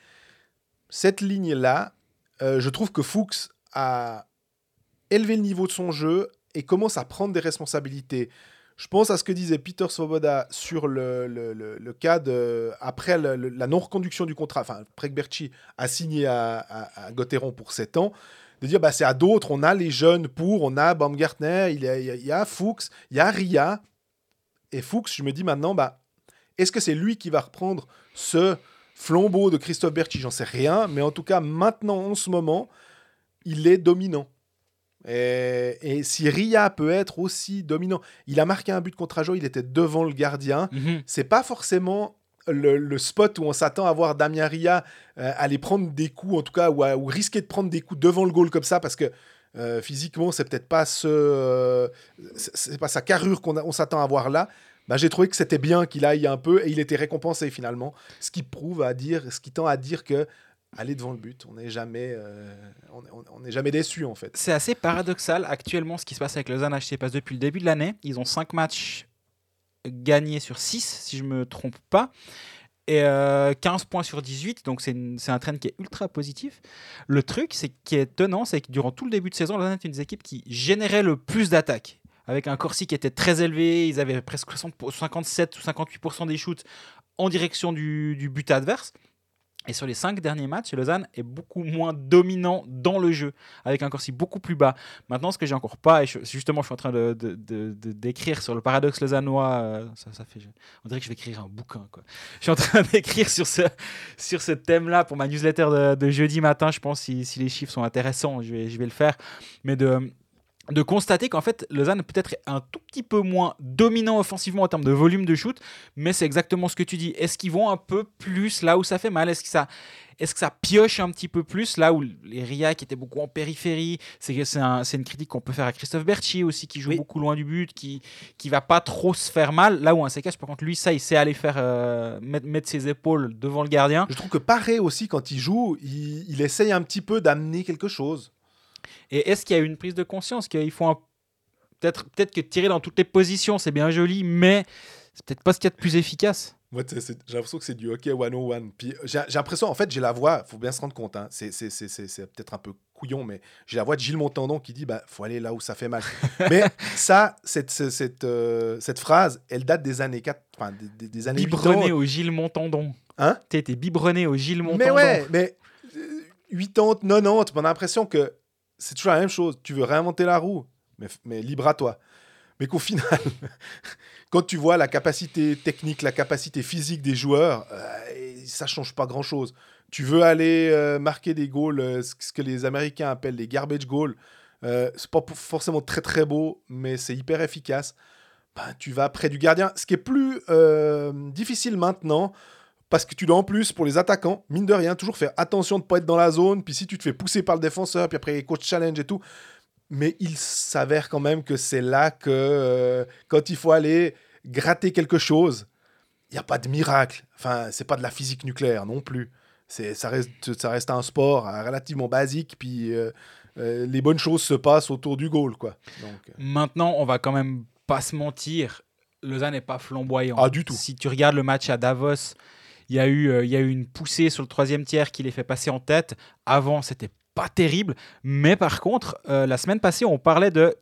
Cette ligne-là, euh, je trouve que Fuchs a élevé le niveau de son jeu et commence à prendre des responsabilités. Je pense à ce que disait Peter Svoboda sur le, le, le, cas de. Après la non-reconduction du contrat, enfin, après que Berchi a signé à, à, pour 7 ans, de dire bah, c'est à d'autres, on a les jeunes pour, on a Baumgartner, il y a, il y a Fuchs, il y a Ria. Et Fuchs, je me dis maintenant, bah, est-ce que c'est lui qui va reprendre ce flambeau de Christophe Berchi J'en sais rien, mais en tout cas, maintenant, en ce moment, il est dominant. Et, et, si Ria peut être aussi dominant, il a marqué un but contre Ajo, il était devant le gardien. Mm -hmm. C'est pas forcément le, le, spot où on s'attend à voir Damien Ria euh, aller prendre des coups, en tout cas, ou, à, ou, risquer de prendre des coups devant le goal comme ça, parce que euh, physiquement, c'est peut-être pas ce, euh, c'est pas sa carrure qu'on on s'attend à voir là. Bah, j'ai trouvé que c'était bien qu'il aille un peu et il était récompensé finalement, ce qui prouve à dire, ce qui tend à dire que aller devant le but. On n'est jamais, euh, on, jamais déçu en fait. C'est assez paradoxal actuellement ce qui se passe avec Lausanne HC passe depuis le début de l'année. Ils ont 5 matchs gagnés sur 6 si je me trompe pas. Et euh, 15 points sur 18, donc c'est un trend qui est ultra positif. Le truc c'est qui est étonnant, c'est que durant tout le début de saison, Lausanne était une des équipes qui générait le plus d'attaques. Avec un Corsi qui était très élevé, ils avaient presque 60, 57 ou 58% des shoots en direction du, du but adverse. Et sur les cinq derniers matchs, Lausanne est beaucoup moins dominant dans le jeu, avec un Corsi beaucoup plus bas. Maintenant, ce que j'ai encore pas, et justement, je suis en train de, d'écrire sur le paradoxe lausannois, euh, ça, ça fait, on dirait que je vais écrire un bouquin. Je suis en train [laughs] d'écrire sur ce, sur ce thème-là pour ma newsletter de, jeudi matin. Je pense si, si les chiffres sont intéressants, je vais, je vais le faire. Mais de de constater qu'en fait Lausanne peut-être est un tout petit peu moins dominant offensivement en termes de volume de shoot, mais c'est exactement ce que tu dis. Est-ce qu'ils vont un peu plus là où ça fait mal? Est-ce que ça, est-ce que ça pioche un petit peu plus là où les Ria qui étaient beaucoup en périphérie C'est c'est un, une critique qu'on peut faire à Christophe Berchi aussi qui joue oui. beaucoup loin du but, qui qui va pas trop se faire mal. Là où un CKH par contre lui ça il sait aller faire euh, mettre, mettre, ses épaules devant le gardien. Je trouve que Paré aussi quand il joue, il, il essaye un petit peu d'amener quelque chose. Et est-ce qu'il y a une prise de conscience qu'il faut un... peut-être peut-être que tirer dans toutes les positions, c'est bien joli, mais c'est peut-être pas ce qu'il y a de plus efficace? Moi, j'ai l'impression que c'est du hockey one-on-one. Puis j'ai l'impression, en fait, j'ai la voix, faut bien se rendre compte, hein, c'est peut-être un peu couillon, mais j'ai la voix de Gilles Montandon qui dit bah faut aller là où ça fait mal. [laughs] mais ça, cette, cette, euh, cette phrase, elle date des années 4, enfin des, des années Biberonné au Gilles Montandon. Hein? Été biberonné au Gilles Montandon. Mais ouais, mais 80, 90, on a l'impression que c'est toujours la même chose. Tu veux réinventer la roue, mais, libre à toi. Mais qu'au final, [laughs] quand tu vois la capacité technique, la capacité physique des joueurs, euh, ça change pas grand-chose. Tu veux aller euh, marquer des goals, euh, ce que les Américains appellent les garbage goals. Euh, c'est pas forcément très très beau, mais c'est hyper efficace. Ben, tu vas près du gardien. Ce qui est plus difficile maintenant, parce que tu dois en plus, pour les attaquants, mine de rien, toujours faire attention de ne pas être dans la zone. Puis si tu te fais pousser par le défenseur, puis après les coach challenge et tout. Mais il s'avère quand même que c'est là que euh, quand il faut aller gratter quelque chose, il n'y a pas de miracle. Enfin, c'est pas de la physique nucléaire non plus. C'est, ça, reste, ça reste un sport euh, relativement basique. Puis euh, euh, les bonnes choses se passent autour du goal. Quoi. Donc. Maintenant, on va quand même pas se mentir. Lausanne n'est pas flamboyant. Ah, du tout. Si tu regardes le match à Davos, il y, a eu, euh, il y a eu une poussée sur le troisième tiers qui les fait passer en tête. Avant, c'était pas terrible. Mais par contre, euh, la semaine passée, on parlait de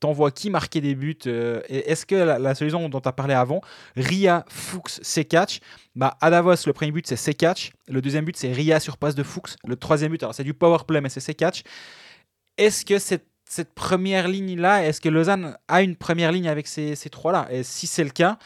t'envoies qui marquer des buts euh, Est-ce que la, la, solution dont tu as parlé avant, Ria, Fuchs, Sekatch, bah, à Davos, le premier but c'est Sekatch, le deuxième but c'est Ria sur passe de Fuchs, le troisième but, alors c'est du power play, mais c'est Sekatch. Est-ce que cette, cette première ligne-là, est-ce que Lausanne a une première ligne avec ces, ces trois-là? Et si c'est le cas,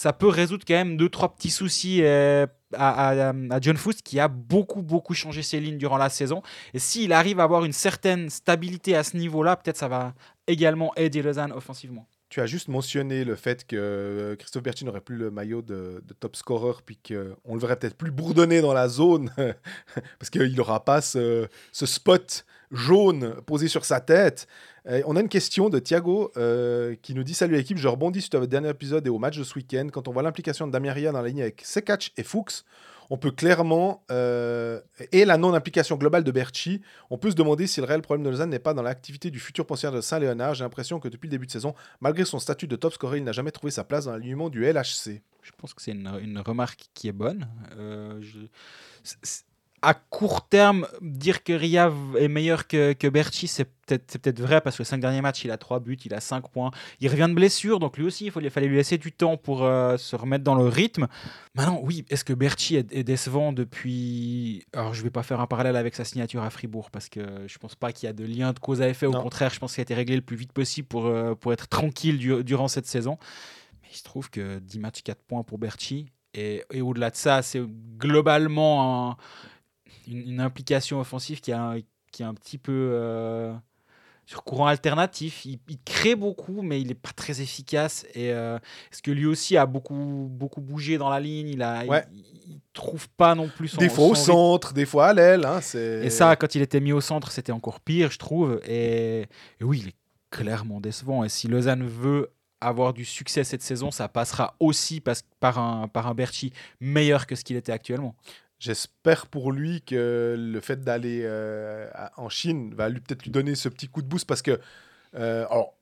ça peut résoudre quand même deux, trois petits soucis euh, à, John Foust qui a beaucoup, beaucoup changé ses lignes durant la saison. Et s'il arrive à avoir une certaine stabilité à ce niveau-là, peut-être ça va également aider Lausanne offensivement. Tu as juste mentionné le fait que euh, Christophe Berti n'aurait plus le maillot de, top scorer, puis qu'on le verrait peut-être plus bourdonner dans la zone, [laughs] parce qu'il n'aura pas ce, spot jaune posé sur sa tête. On a une question de Thiago euh, qui nous dit Salut l'équipe, je rebondis sur votre dernier épisode et au match de ce week-end. Quand on voit l'implication de Damien Ria dans la ligne avec Sekach et Fuchs, on peut clairement, euh, et la non-implication globale de Berchi, on peut se demander si le réel problème de Lausanne n'est pas dans l'activité du futur pensionnaire de Saint-Léonard. J'ai l'impression que depuis le début de saison, malgré son statut de top scorer, il n'a jamais trouvé sa place dans l'alignement du LHC. Je pense que c'est une, remarque qui est bonne. Euh, à court terme, dire que Ria est meilleur que, que Berchi, c'est peut-être peut-être vrai parce que les cinq derniers matchs, il a 3 buts, il a 5 points. Il revient de blessure, donc lui aussi, il, faut, il fallait lui laisser du temps pour euh, se remettre dans le rythme. Maintenant, oui, est-ce que Berchi est, est décevant depuis. Alors, je vais pas faire un parallèle avec sa signature à Fribourg parce que je pense pas qu'il y a de lien de cause à effet. Au Non. contraire, je pense qu'il a été réglé le plus vite possible pour, euh, pour être tranquille du- durant cette saison. Mais il se trouve que 10 matchs, 4 points pour Berchi. Et, et au-delà de ça, c'est globalement un- une, une implication offensive qui, a, qui est un petit peu euh, sur courant alternatif. Il, il crée beaucoup, mais il n'est pas très efficace. Et euh, est-ce que lui aussi a beaucoup, beaucoup bougé dans la ligne? Il a, Ouais. il, il trouve pas non plus son Des fois au centre, des fois à l'aile. hein, Et ça, quand il était mis au centre, c'était encore pire, je trouve. Et, et oui, il est clairement décevant. Et si Lausanne veut avoir du succès cette saison, ça passera aussi parce- par un, par un Berchi meilleur que ce qu'il était actuellement. J'espère pour lui que le fait d'aller euh, en Chine va lui peut-être lui donner ce petit coup de boost parce que, euh, alors,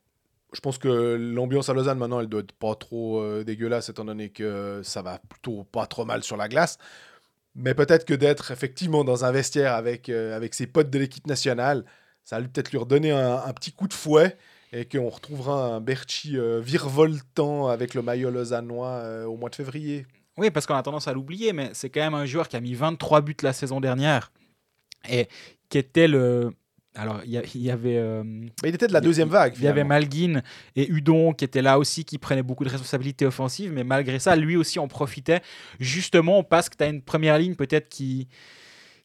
je pense que l'ambiance à Lausanne maintenant, elle doit être pas trop euh, dégueulasse étant donné que ça va plutôt pas trop mal sur la glace. Mais peut-être que d'être effectivement dans un vestiaire avec, avec ses potes de l'équipe nationale, ça va peut-être lui redonner un, petit coup de fouet et qu'on retrouvera un Berchi virevoltant avec le maillot lausannois au mois de février. Oui, parce qu'on a tendance à l'oublier, mais c'est quand même un joueur qui a mis 23 buts la saison dernière et qui était le. Alors, il y, avait. euh, Mais il était de la deuxième vague. Il y avait. Malguin et Udon qui étaient là aussi, qui prenaient beaucoup de responsabilités offensives, mais malgré ça, lui aussi en profitait, justement parce que tu as une première ligne peut-être qui,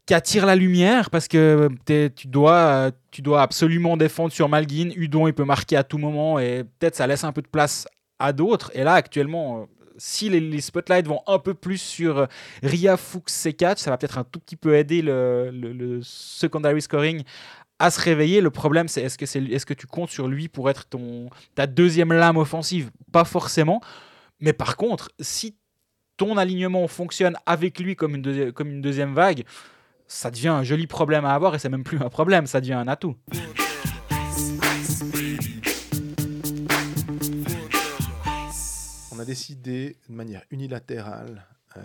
qui attire la lumière, parce que tu dois, tu dois absolument défendre sur Malguin. Udon, il peut marquer à tout moment, et peut-être ça laisse un peu de place à d'autres. Et là, actuellement, si les, spotlights vont un peu plus sur euh, Ria, Fuchs, C4, ça va peut-être un tout petit peu aider le, secondary scoring à se réveiller. Le problème, c'est est-ce que, tu comptes sur lui pour être ton, ta deuxième lame offensive? Pas forcément. Mais par contre, si ton alignement fonctionne avec lui comme une deuxième vague, ça devient un joli problème à avoir et c'est même plus un problème, ça devient un atout. A décidé de manière unilatérale euh,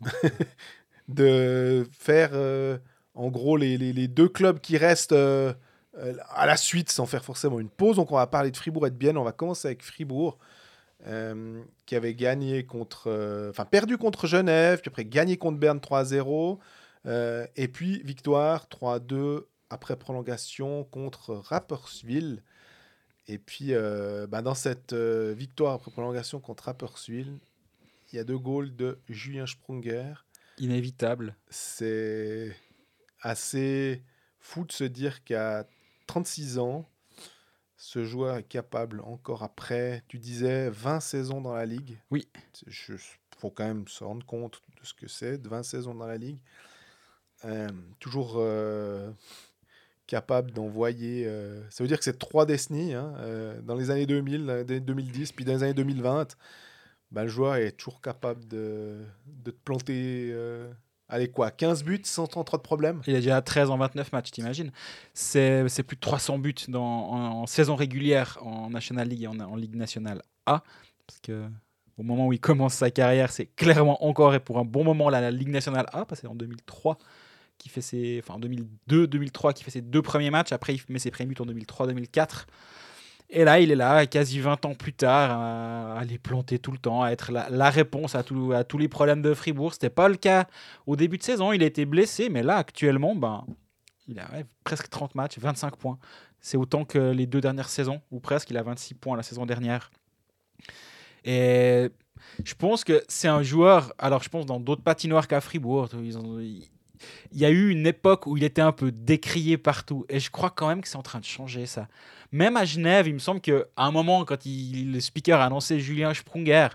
[laughs] de faire euh, en gros les, les- les deux clubs qui restent euh, à la suite sans faire forcément une pause. Donc on va parler de Fribourg et de Bienne. On va commencer avec Fribourg euh, qui avait gagné contre, enfin perdu contre Genève, puis après gagné contre Berne 3-0, euh, et puis victoire 3-2 après prolongation contre Rapperswil. Et puis euh, bah, dans cette euh, victoire après prolongation contre Rapperswil, il y a deux goals de Julien Sprunger Inévitable. c'est assez fou de se dire qu'à 36 ans, ce joueur est capable, encore après, tu disais, 20 saisons dans la ligue. Oui. Il faut quand même se rendre compte de ce que c'est, de 20 saisons dans la ligue. Euh, toujours euh, capable d'envoyer... euh, ça veut dire que c'est trois décennies, hein, euh, dans les années 2000, dans les années 2010, puis dans les années 2020. bah, le joueur est toujours capable de, te planter... euh, Allez quoi, 15 buts sans trop trop de problèmes? Il est déjà à 13 en 29 matchs, t'imagines? C'est, plus de 300 buts en, saison régulière en National League et en, Ligue nationale A. Parce que au moment où il commence sa carrière, c'est clairement encore et pour un bon moment la, la Ligue nationale A, parce que en 2003 qui fait ses, enfin en 2002-2003 qui fait ses deux premiers matchs. Après, il met ses premiers buts en 2003-2004. Et là, il est là, quasi 20 ans plus tard, à, à les planter tout le temps, à être la, réponse à, tout- à tous les problèmes de Fribourg. C'était pas le cas au début de saison. Il a été blessé, mais là, actuellement, ben, il a presque 30 matchs, 25 points. C'est autant que les deux dernières saisons, ou presque. Il a 26 points la saison dernière. Et je pense que c'est un joueur. Alors, je pense dans d'autres patinoires qu'à Fribourg, ils ont- il y a eu une époque où il était un peu décrié partout. Et je crois quand même que c'est en train de changer ça. Même à Genève, il me semble qu'à un moment, quand il, le speaker a annoncé Julien Sprunger,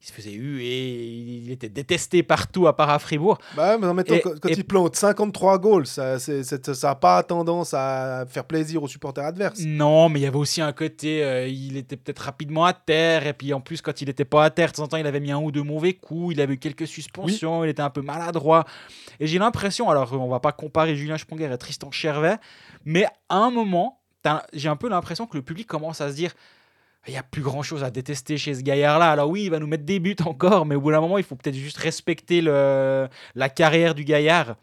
il se faisait eu et il était détesté partout à part à Fribourg. Bah, mais en mettant, Et- quand, quand et- il plante 53 goals, ça n'a pas tendance à faire plaisir aux supporters adverses. Non, mais il y avait aussi un côté, euh, il était peut-être rapidement à terre, et puis en plus, quand il n'était pas à terre, de temps en temps, il avait mis un ou deux mauvais coups, il avait eu quelques suspensions, il était un peu maladroit. Et j'ai l'impression, alors on va pas comparer Julien Sponger et Tristan Chervet, mais à un moment, j'ai un peu l'impression que le public commence à se dire. Il n'y a plus grand chose à détester chez ce gaillard-là. Alors oui, il va nous mettre des buts encore, mais au bout d'un moment, il faut peut-être juste respecter le, la carrière du gaillard.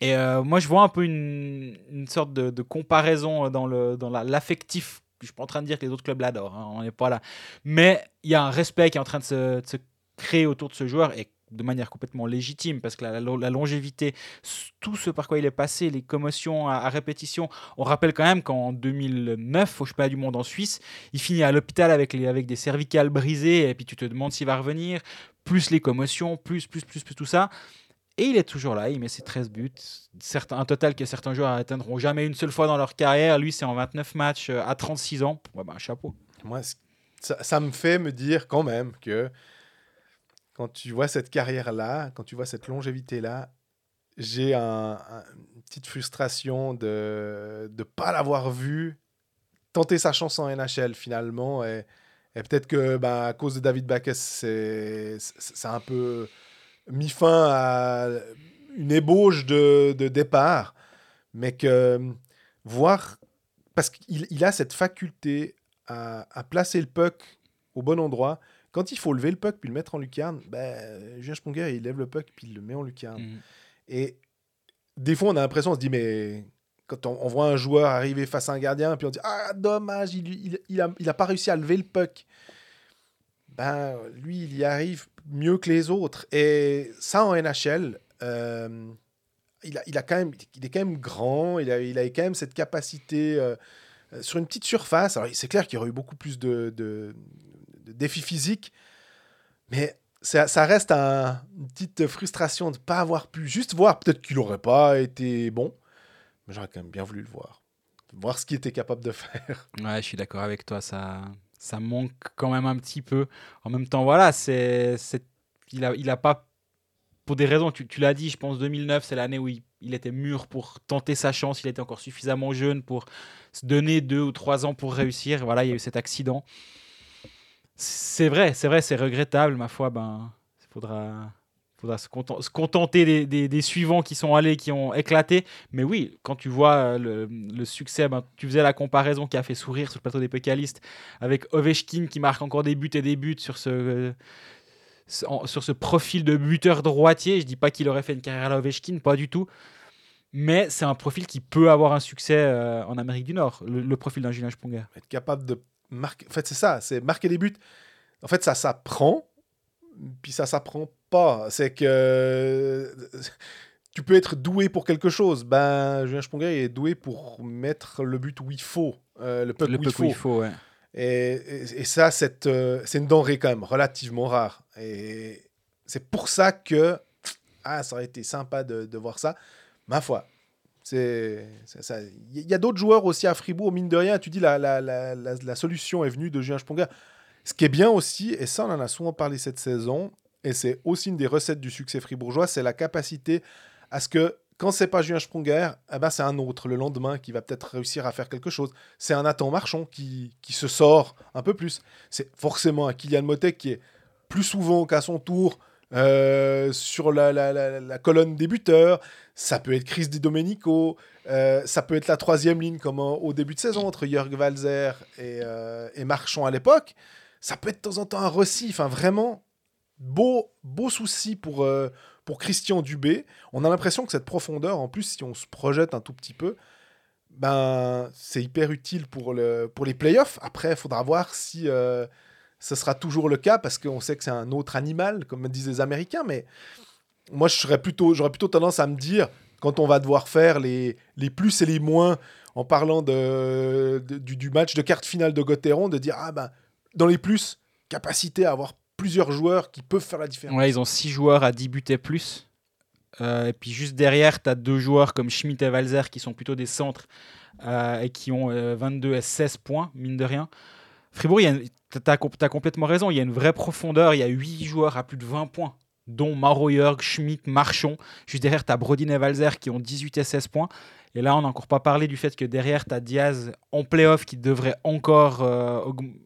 Et euh, moi, je vois un peu une, une sorte de, de comparaison dans le dans la- l'affectif. je suis pas en train de dire que les autres clubs l'adorent, hein, on n'est pas là. Mais il y a un respect qui est en train de se, de se créer autour de ce joueur de manière complètement légitime parce que la, longévité, tout ce par quoi il est passé, les commotions à, répétition. On rappelle quand même qu'en 2009, au championnat du monde en Suisse, il finit à l'hôpital avec, avec des cervicales brisées et puis tu te demandes s'il va revenir, plus les commotions, plus, plus, plus, plus tout ça. Et il est toujours là, il met ses 13 buts. Certains, un total que certains joueurs atteindront jamais une seule fois dans leur carrière. Lui, c'est en 29 matchs euh, à 36 ans. Ouais, ben, chapeau. Moi, ça me fait me dire quand même que quand tu vois cette carrière-là, quand tu vois cette longévité-là, j'ai un- un- une petite frustration de ne pas l'avoir vu tenter sa chance en NHL finalement. Et, peut-être que bah, à cause de David c'est- c'est un peu mis fin à une ébauche de, de départ. Mais que voir, parce qu'il il a cette faculté à, à placer le puck au bon endroit. Quand il faut lever le puck puis le mettre en lucarne, ben, Julien Sponger, il lève le puck puis il le met en lucarne. Mhm. Et des fois, on a l'impression, on se dit, mais quand on, on voit un joueur arriver face à un gardien, puis on dit, ah, dommage, il, il, il a, il a pas réussi à lever le puck. Ben, lui, il y arrive mieux que les autres. Et ça, en NHL, euh, il, a, il, a quand même, il est quand même grand, il a, il a quand même cette capacité euh, sur une petite surface. Alors, c'est clair qu'il y aurait eu beaucoup plus de, de, de défis physiques, mais ça, reste un- une petite frustration de ne pas avoir pu juste voir. Peut-être qu'il n'aurait pas été bon, mais j'aurais quand même bien voulu le voir. Voir ce qu'il était capable de faire. [laughs] Ouais, je suis d'accord avec toi. Ça, ça manque quand même un petit peu. En même temps, voilà, c'est, il a, il a pas, pour des raisons, tu, tu l'as dit, je pense 2009, c'est l'année où il, il était mûr pour tenter sa chance. Il était encore suffisamment jeune pour se donner deux ou trois ans pour réussir. Voilà, il y a eu cet accident. C'est vrai, c'est vrai, c'est regrettable, ma foi. Ben, il faudra, faudra se, conten- se contenter des, suivants qui sont allés, qui ont éclaté. Mais oui, quand tu vois euh, le, succès, ben, tu faisais la comparaison qui a fait sourire sur le plateau des Pécalistes avec Ovechkin qui marque encore des buts et des buts sur ce, sur ce profil de buteur droitier. Je dis pas qu'il aurait fait une carrière à Ovechkin, pas du tout. Mais c'est un profil qui peut avoir un succès euh, en Amérique du Nord, le, profil d'un Julien. Être capable de marquer. En fait, c'est ça, c'est marquer des buts. En fait, ça s'apprend, puis ça s'apprend pas. C'est que tu peux être doué pour quelque chose. Ben, Julien Sponger est doué pour mettre le but où il faut, euh, le puck Le où il faut. ouais. Et, et- et ça, euh, c'est une denrée quand même relativement rare. Et c'est pour ça que ah, ça aurait été sympa de, de voir ça. Ma foi, Il y a d'autres joueurs aussi à Fribourg, mine de rien. Tu dis la, la, la, la, solution est venue de Julien Sponger. Ce qui est bien aussi, et ça on en a souvent parlé cette saison, et c'est aussi une des recettes du succès fribourgeois, c'est la capacité à ce que quand c'est pas Julien Sprunger, eh ben c'est un autre le lendemain qui va peut-être réussir à faire quelque chose. C'est un Nathan Marchand qui, qui se sort un peu plus. C'est forcément un Kylian Motet qui est plus souvent qu'à son tour euh, sur la, la, la, colonne des buteurs. Ça peut être Chris Di Domenico. euh, ça peut être la troisième ligne comme au début de saison entre Jörg Walzer et, euh, et Marchand à l'époque. Ça peut être de temps en temps un Rossi. Enfin, vraiment, beau, beau souci pour, pour Christian Dubé. On a l'impression que cette profondeur, en plus, si on se projette un tout petit peu, ben, c'est hyper utile pour, le, pour les playoffs. Après, il faudra voir si ce sera toujours le cas, parce qu'on sait que c'est un autre animal, comme disent les Américains. Mais moi, je serais plutôt, j'aurais plutôt tendance à me dire, quand on va devoir faire les, les plus et les moins, en parlant de, du, match de quart de finale de Gotteron, de dire, ah ben, dans les plus, capacité à avoir plusieurs joueurs qui peuvent faire la différence. Ouais, ils ont 6 joueurs à 10 buts et plus. Euh, et puis juste derrière, tu as deux joueurs comme Schmidt et Walzer qui sont plutôt des centres euh, et qui ont 22 et 16 points, mine de rien. Fribourg, tu as, complètement raison, il y a une vraie profondeur. Il y a 8 joueurs à plus de 20 points, dont Maro Jörg, Schmidt, Marchon. Juste derrière, tu as Brodin et Walzer qui ont 18 et 16 points. Et là, on n'a encore pas parlé du fait que derrière, tu as Diaz en playoff qui devrait encore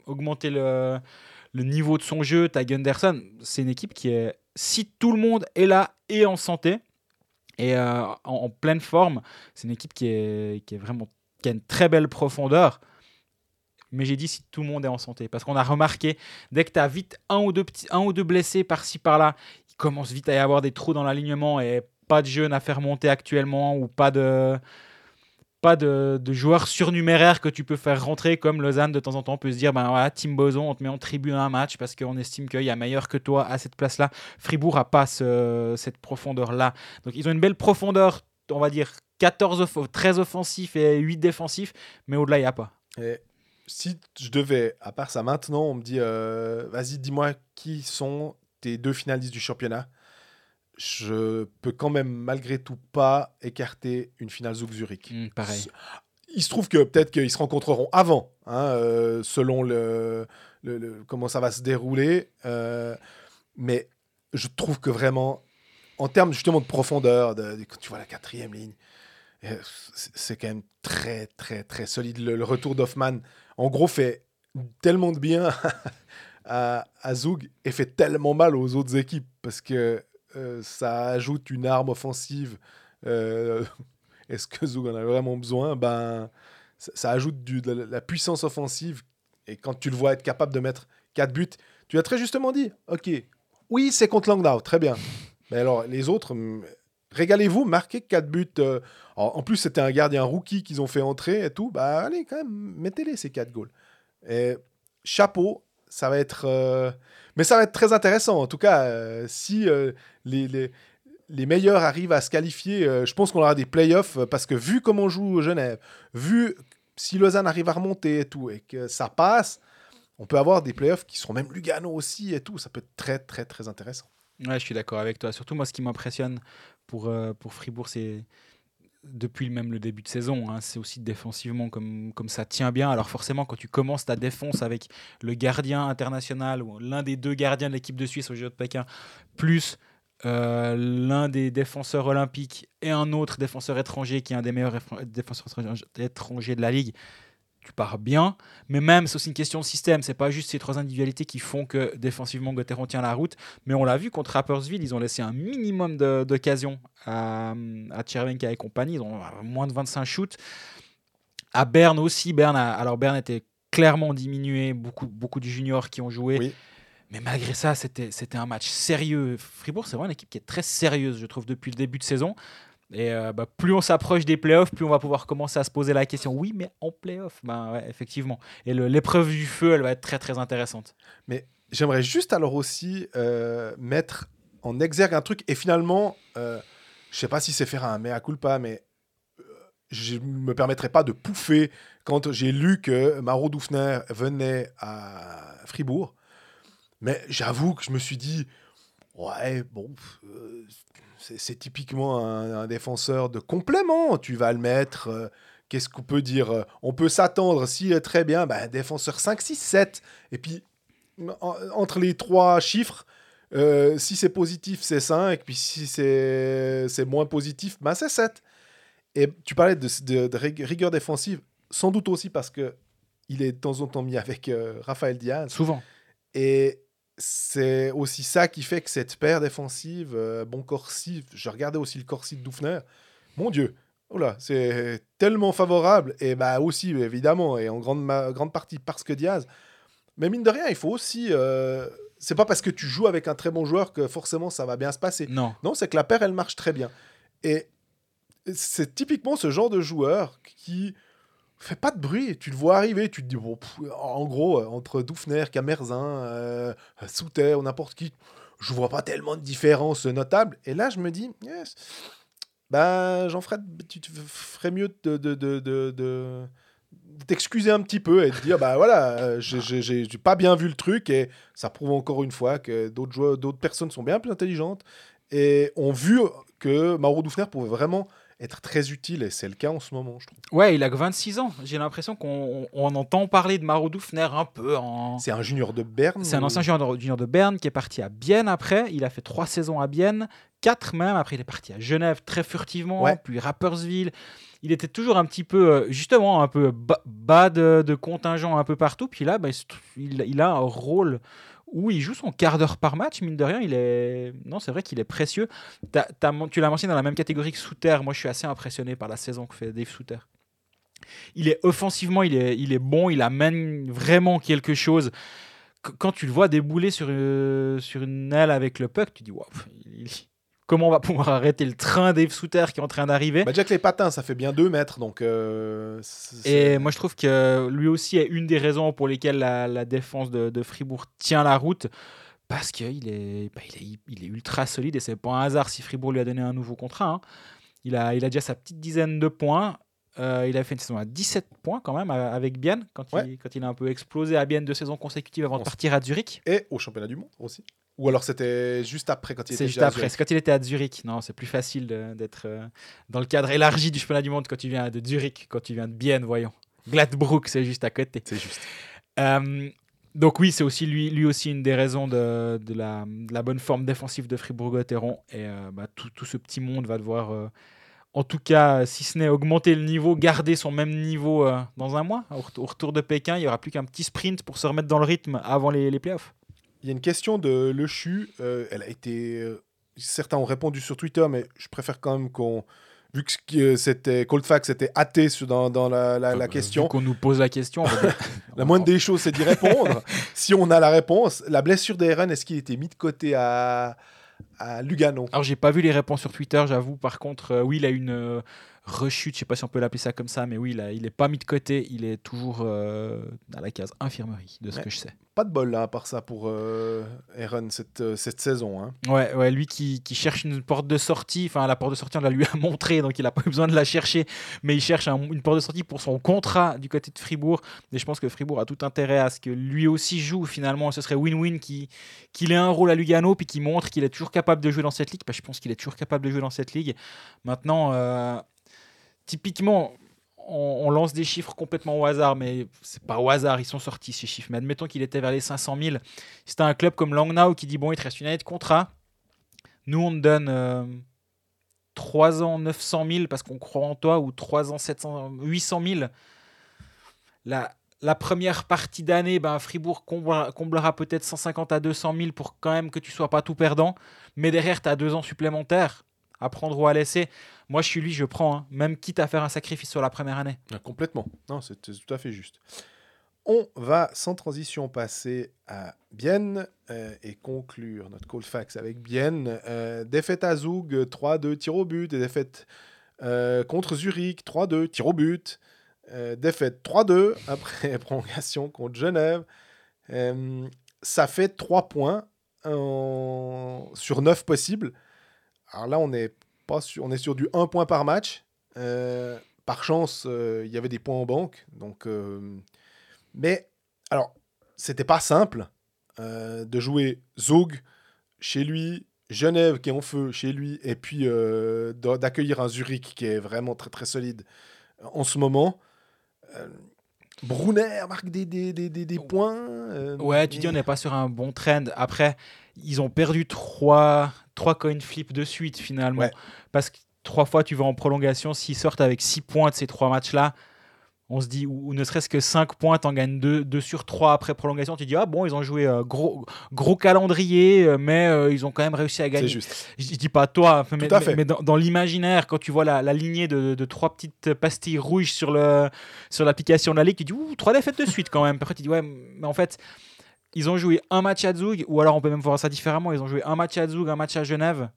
augmenter le, niveau de son jeu, t'as Gunderson, c'est une équipe qui est, si tout le monde est là et en santé, et euh, en, pleine forme, c'est une équipe qui vraiment qui a une très belle profondeur. Mais j'ai dit si tout le monde est en santé. Parce qu'on a remarqué, dès que tu as vite un ou deux, petits, un ou deux blessés par-ci par-là, il commence vite à y avoir des trous dans l'alignement et pas de jeunes à faire monter actuellement ou pas de, pas de, joueurs surnuméraires que tu peux faire rentrer comme Lausanne de temps en temps peut se dire ben voilà Tim Boson on te met en tribune un match parce qu'on estime qu'il y a meilleur que toi à cette place là Fribourg a pas cette profondeur là donc ils ont une belle profondeur on va dire 14 13 offensifs et 8 défensifs mais au-delà il n'y a pas si je devais à part ça maintenant on me dit euh, vas-y dis-moi qui sont tes deux finalistes du championnat je peux quand même malgré tout pas écarter une finale Zouk Zurich. Mmh, pareil. Il se trouve que peut-être qu'ils se rencontreront avant, hein, euh, selon le, le, comment ça va se dérouler. Euh, mais je trouve que vraiment, en termes justement de profondeur, de, quand tu vois la quatrième ligne, c'est quand même très très très solide. Le, retour d'Hoffman, en gros, fait tellement de bien [laughs] à, à et fait tellement mal aux autres équipes parce que euh, ça ajoute une arme offensive. Euh, [laughs] est-ce que Zug en a vraiment besoin? Ben, ça, ajoute de la puissance offensive. Et quand tu le vois être capable de mettre 4 buts, tu as très justement dit, ok, oui, c'est contre Langdau, très bien. Mais alors, les autres, régalez-vous, marquez 4 buts. Euh, en plus, c'était un gardien rookie qu'ils ont fait entrer et tout. Bah, allez, quand même, mettez-les ces 4 goals. Chapeau, ça va être. Mais ça va être très intéressant. En tout cas, euh, si euh, les, les, les, meilleurs arrivent à se qualifier, euh, je pense qu'on aura des playoffs parce que vu comment on joue Genève, vu si Lausanne arrive à remonter et tout, et que ça passe, on peut avoir des playoffs qui seront même Lugano aussi et tout. Ça peut être très, très, très intéressant. Ouais, je suis d'accord avec toi. Surtout, moi, ce qui m'impressionne pour, pour Fribourg, c'est depuis même le début de saison. Hein, c'est aussi défensivement comme, comme ça tient bien. Alors forcément, quand tu commences ta défense avec le gardien international ou l'un des deux gardiens de l'équipe de Suisse au Jeux de Pékin, plus euh, l'un des défenseurs olympiques et un autre défenseur étranger qui est un des meilleurs défenseurs étrangers de la ligue, tu pars bien. Mais même, c'est aussi une question de système. C'est pas juste ces trois individualités qui font que défensivement, Gauthieron tient la route. Mais on l'a vu contre Rappersville, ils ont laissé un minimum d'occasions à, à et compagnie. Ils ont moins de 25 shoots. À Berne aussi, Berne alors Berne était clairement diminué. Beaucoup, beaucoup de juniors qui ont joué. Mais malgré ça, c'était un match sérieux. Fribourg, c'est vraiment une équipe qui est très sérieuse, je trouve, depuis le début de saison. Et euh, bah, plus on s'approche des playoffs, plus on va pouvoir commencer à se poser la question. Oui, mais en playoffs, ben ouais, effectivement. Et l'épreuve du feu, elle va être très très intéressante. Mais j'aimerais juste alors aussi euh, mettre en exergue un truc. Et finalement, euh, je sais pas si c'est faire un mea culpa, mais euh, je me permettrai pas de pouffer quand j'ai lu que Maro Doufner venait à Fribourg. Mais j'avoue que je me suis dit, ouais, bon, c'est typiquement un, défenseur de complément. Tu vas le mettre. Euh, qu'est-ce qu'on peut dire euh, On peut s'attendre, s'il est très bien, ben, défenseur 5, 6, 7. Et puis, entre les trois chiffres, euh, si c'est positif, c'est 5. Puis si c'est moins positif, ben, c'est 7. Et tu parlais de, rigueur défensive, sans doute aussi parce que il est de temps en temps mis avec Raphaël Diaz. Souvent. Et c'est aussi ça qui fait que cette paire défensive, euh, bon Corsi, je regardais aussi le Corsi de Doufner, mon Dieu, oula, c'est tellement favorable, et bah aussi évidemment, et en grande, grande partie parce que Diaz, mais mine de rien, il faut aussi, euh, c'est pas parce que tu joues avec un très bon joueur que forcément ça va bien se passer. Non. Non, c'est que la paire, elle marche très bien. Et c'est typiquement ce genre de joueur qui fait pas de bruit. Tu le vois arriver, tu te dis, bon, en gros, euh, entre Doufner, Camerzin, euh, Souter ou n'importe qui, je vois pas tellement de différence notable. Et là, je me dis, yes, ben, Jean-Fred, tu ferais mieux de, de, de, de t'excuser un petit peu et de dire bah voilà euh, j'ai pas bien vu le truc et ça prouve encore une fois que d'autres d'autres personnes sont bien plus intelligentes et ont vu que Mauro Dufner pouvait vraiment être très utile, et c'est le cas en ce moment, je trouve. Ouais, il a que 26 ans. J'ai l'impression qu'on on entend parler de Mauro Dufner un peu en. C'est un junior de Berne C'est un ancien junior de, junior de Berne qui est parti à Bienne après. Il a fait trois saisons à Bienne, quatre même. Après, il est parti à Genève très furtivement, Ouais. puis Rapperswil. Il était toujours un petit peu, euh, justement, un peu ba- bas de, de contingent un peu partout. Puis là, bah, il a un rôle où il joue son quart d'heure par match. Mine de rien, il est. Non, c'est vrai qu'il est précieux. Tu l'as mentionné dans la même catégorie que Souter. Moi, je suis assez impressionné par la saison que fait Dave Souter. Il est offensivement, il est, il est bon, il amène vraiment quelque chose. Qu- Quand tu le vois débouler sur, euh, sur une aile avec le puck, tu dis waouh, il- comment on va pouvoir [laughs] arrêter le train Dave Souter qui est en train d'arriver Bah, déjà que les patins, ça fait bien 2 mètres, donc. euh, Et moi, je trouve que lui aussi est une des raisons pour lesquelles la, la défense de, de Fribourg tient la route. Parce qu'il est, bah, il est, il est ultra solide et c'est pas un hasard si Fribourg lui a donné un nouveau contrat. hein. Il, a, il a déjà sa petite dizaine de points. Euh, il a fait une saison à 17 points quand même euh, avec Bienne, quand, Ouais. il, quand il a un peu explosé à Bienne deux saisons consécutives avant de On partir à Zurich. Et au championnat du monde aussi. Ou alors c'était juste après quand il était C'est juste après, Zurich. c'est quand il était à Zurich. Non, c'est plus facile d'être euh, dans le cadre élargi du championnat du monde quand tu viens de Zurich, quand tu viens de Bienne, voyons. Gladbrook, c'est juste à côté. C'est juste. Euh, donc oui, c'est aussi lui, lui aussi une des raisons de, de la, de la bonne forme défensive de Fribourg-Gotteron. Et euh, bah, tout, tout ce petit monde va devoir, en tout cas, si ce n'est augmenter le niveau, garder son même niveau dans un mois. Au, ret- au retour de Pékin, il n'y aura plus qu'un petit sprint pour se remettre dans le rythme avant les, les playoffs. Il y a une question de Le Chu. euh, elle a été. euh, certains ont répondu sur Twitter, mais je préfère quand même qu'on. Vu que euh, c'était Coldfax était athée dans, dans la, la- la Euh, question, qu'on nous pose la question. [laughs] la moindre des choses, c'est d'y répondre. [laughs] si on a la réponse, la blessure d'Aaron, est-ce qu'il était mis de côté à, à Lugano? Alors, j'ai pas vu les réponses sur Twitter, j'avoue. Par contre, oui, il a une rechute, je sais pas si on peut l'appeler ça comme ça, mais oui, il, a- il est pas mis de côté. Il est toujours euh, à la case infirmerie, de ce Ouais. que je sais. Pas de bol là, à part ça pour euh, Aaron cette, euh, cette saison. hein. Ouais, ouais, lui qui, qui cherche une porte de sortie, enfin la porte de sortie on la lui a [laughs] montré, donc il n'a pas eu besoin de la chercher, mais il cherche un- une porte de sortie pour son contrat du côté de Fribourg. Et je pense que Fribourg a tout intérêt à ce que lui aussi joue finalement. Ce serait win-win qui- qu'il ait un rôle à Lugano, puis qu'il montre qu'il est toujours capable de jouer dans cette ligue. Bah, je pense qu'il est toujours capable de jouer dans cette ligue. Maintenant, euh, typiquement, on, lance des chiffres complètement au hasard, mais c'est pas au hasard, ils sont sortis ces chiffres. Mais admettons qu'il était vers les 500 000. C'était un club comme Langnau qui dit bon, il te reste une année de contrat. Nous, on te donne euh, 3 ans 900 000 parce qu'on croit en toi, ou 3 ans 700, 800 000. La, la première partie d'année, ben, Fribourg comblera, comblera peut-être 150 à 200 000 pour quand même que tu sois pas tout perdant. Mais derrière, tu as deux ans supplémentaires à prendre ou à laisser. Moi, je suis lui, je prends, hein, même quitte à faire un sacrifice sur la première année. Ah, Complètement. Non, c'est tout à fait juste. On va sans transition passer à Bienne euh, et conclure notre Colfax avec Bienne. Euh, défaite à Zoug, 3-2, tir au but. Et défaite euh, contre Zurich, 3-2, tir au but. Euh, défaite 3-2 [laughs] après prolongation contre Genève. Euh, ça fait 3 points en- sur 9 possibles. Alors là, on est, pas sur, on est sur du 1 point par match. Euh, par chance, euh, il y avait des points en banque. Donc, euh, mais, alors, c'était pas simple de jouer Zug chez lui, Genève qui est en feu chez lui, et puis d'a- d'accueillir un Zurich qui est vraiment très très solide en ce moment. Brunner marque des, des, des, des, des points. euh, Ouais, tu dis on mais- n'est pas sur un bon trend. Après, ils ont perdu trois, trois coin flips de suite finalement. Ouais. Parce que trois fois tu vas en prolongation, s'ils sortent avec six points de ces trois matchs-là, on se dit, ou, ou ne serait-ce que 5 points, t'en gagnes 2 deux, sur 3 après prolongation, tu dis, ah bon, ils ont joué euh, gros, gros calendrier, euh, mais euh, ils ont quand même réussi à C'est gagner. juste. Je, je dis pas toi, mais, à mais- dans, dans l'imaginaire, quand tu vois la, la lignée de, de trois petites pastilles rouges sur le sur l'application de la ligue, tu dis ouh trois défaites de suite quand même. Après tu dis ouais, mais en fait ils ont joué un match à Zug, ou alors on peut même voir ça différemment. Ils ont joué un match à Zug, un match à Genève.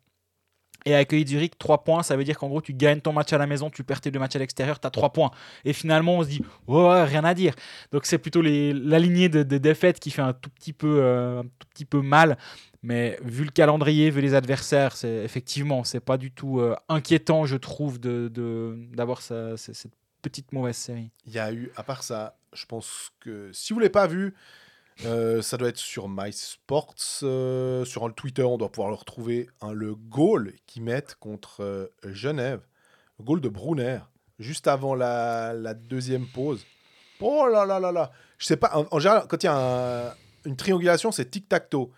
Et accueilli Zurich, 3 points, ça veut dire qu'en gros, tu gagnes ton match à la maison, tu perds tes deux matchs à l'extérieur, tu as 3 points. Et finalement, on se dit, ouais, rien à dire. Donc, c'est plutôt les, la lignée de, de défaites qui fait un tout petit peu, euh, un tout petit peu mal. Mais vu le calendrier, vu les adversaires, c'est effectivement, c'est pas du tout euh, inquiétant, je trouve, d'avoir cette petite mauvaise série. Il y a eu, à part ça, je pense que si vous ne l'avez pas vu, Euh, ça doit être sur MySports. euh, sur le Twitter, on doit pouvoir le retrouver. hein, le goal qu'ils mettent contre euh, Genève. Le goal de Brunner, juste avant la, deuxième pause. Oh là là là là. Je sais pas, en, en général, quand il y a un- une triangulation, c'est tic-tac-toe.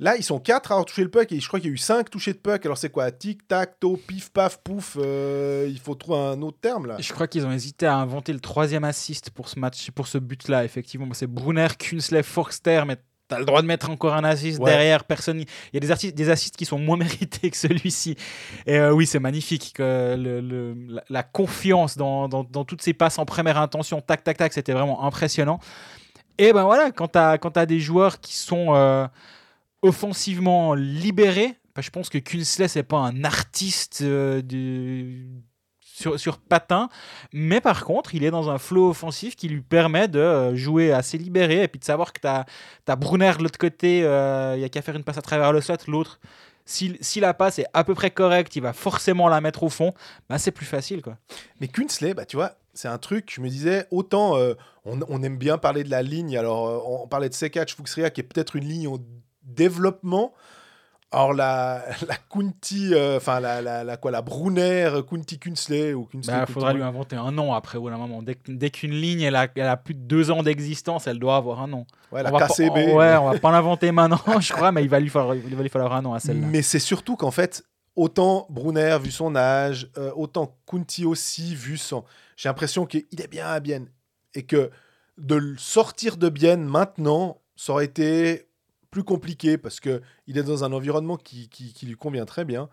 Là, ils sont quatre à avoir touché le puck et je crois qu'il y a eu cinq touchés de puck. Alors c'est quoi? Tic-tac-toe, pif, paf, pouf. euh, il faut trouver un autre terme là. Je crois qu'ils ont hésité à inventer le troisième assist pour ce match, pour ce but-là. Effectivement, c'est Brunner, Kunzle, Forster, mais t'as le droit de mettre encore un assist Ouais. derrière. Personne, il y a des, artistes, des assists qui sont moins [laughs] mérités que celui-ci. Et euh, oui, c'est magnifique. Que le- le- la, la confiance dans, dans- dans toutes ces passes en première intention, tac, tac, tac, c'était vraiment impressionnant. Et ben voilà, quand t'as quand t'as des joueurs qui sont euh, offensivement libérés, ben, je pense que Kunzle c'est pas un artiste euh, sur, sur patin, mais par contre, il est dans un flow offensif qui lui permet de euh, jouer assez libéré et puis de savoir que tu as, Brunner de l'autre côté, euh, il y a qu'à faire une passe à travers le slot, l'autre. Si, si la passe est à peu près correcte, il va forcément la mettre au fond, bah c'est plus facile. quoi. Mais Kunsley, bah, tu vois, c'est un truc, je me disais, autant euh, on, aime bien parler de la ligne, alors euh, on parlait de Sekac, Fuxria, qui est peut-être une ligne développement. Alors la, [laughs] la Kunti, euh, enfin la, la, la, quoi, la Brunner, Kunti Kunsley ou Kunsley. Il faudra lui inventer un nom après, ou moment. Dès, qu'une ligne elle a, elle a plus de deux ans d'existence, elle doit avoir un nom. Ouais, la on va pas- KCB. ouais, on va pas l'inventer maintenant, [laughs] je crois, mais il va lui falloir, il va lui falloir un nom à celle-là. Mais c'est surtout qu'en fait, autant Brunner, vu son âge, euh, autant Kunti aussi, vu son. J'ai l'impression qu'il est bien à Bienne. Et que de le sortir de Bienne maintenant, ça aurait été plus compliqué parce qu'il est dans un environnement qui, qui, qui lui convient très bien.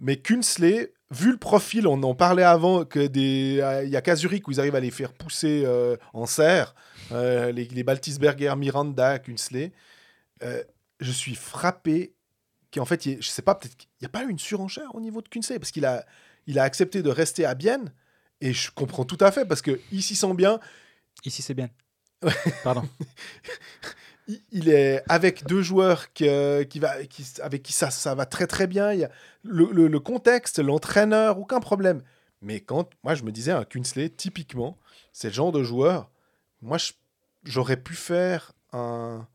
Mais Kunsley, vu le profil, on en parlait avant, que des, euh, il y a qu'à Zurich où ils arrivent à les faire pousser euh, en serre, euh, les, les Baltisberger, Miranda, Kunsley. euh, je suis frappé qu'en fait, il ait- je sais pas, peut-être qu'il n'y a pas eu une surenchère au niveau de Kunsley parce qu'il a, il a accepté de rester à Bienne et je comprends tout à fait parce que il s'y sent bien. Ici, c'est bien. Pardon. [laughs] Il, est avec deux joueurs qui va, qui, avec qui ça, ça va très très bien. Il y a le, contexte, l'entraîneur, aucun problème. Mais quand moi je me disais un Kunsley, typiquement, c'est le genre de joueur. Moi, j'aurais pu faire un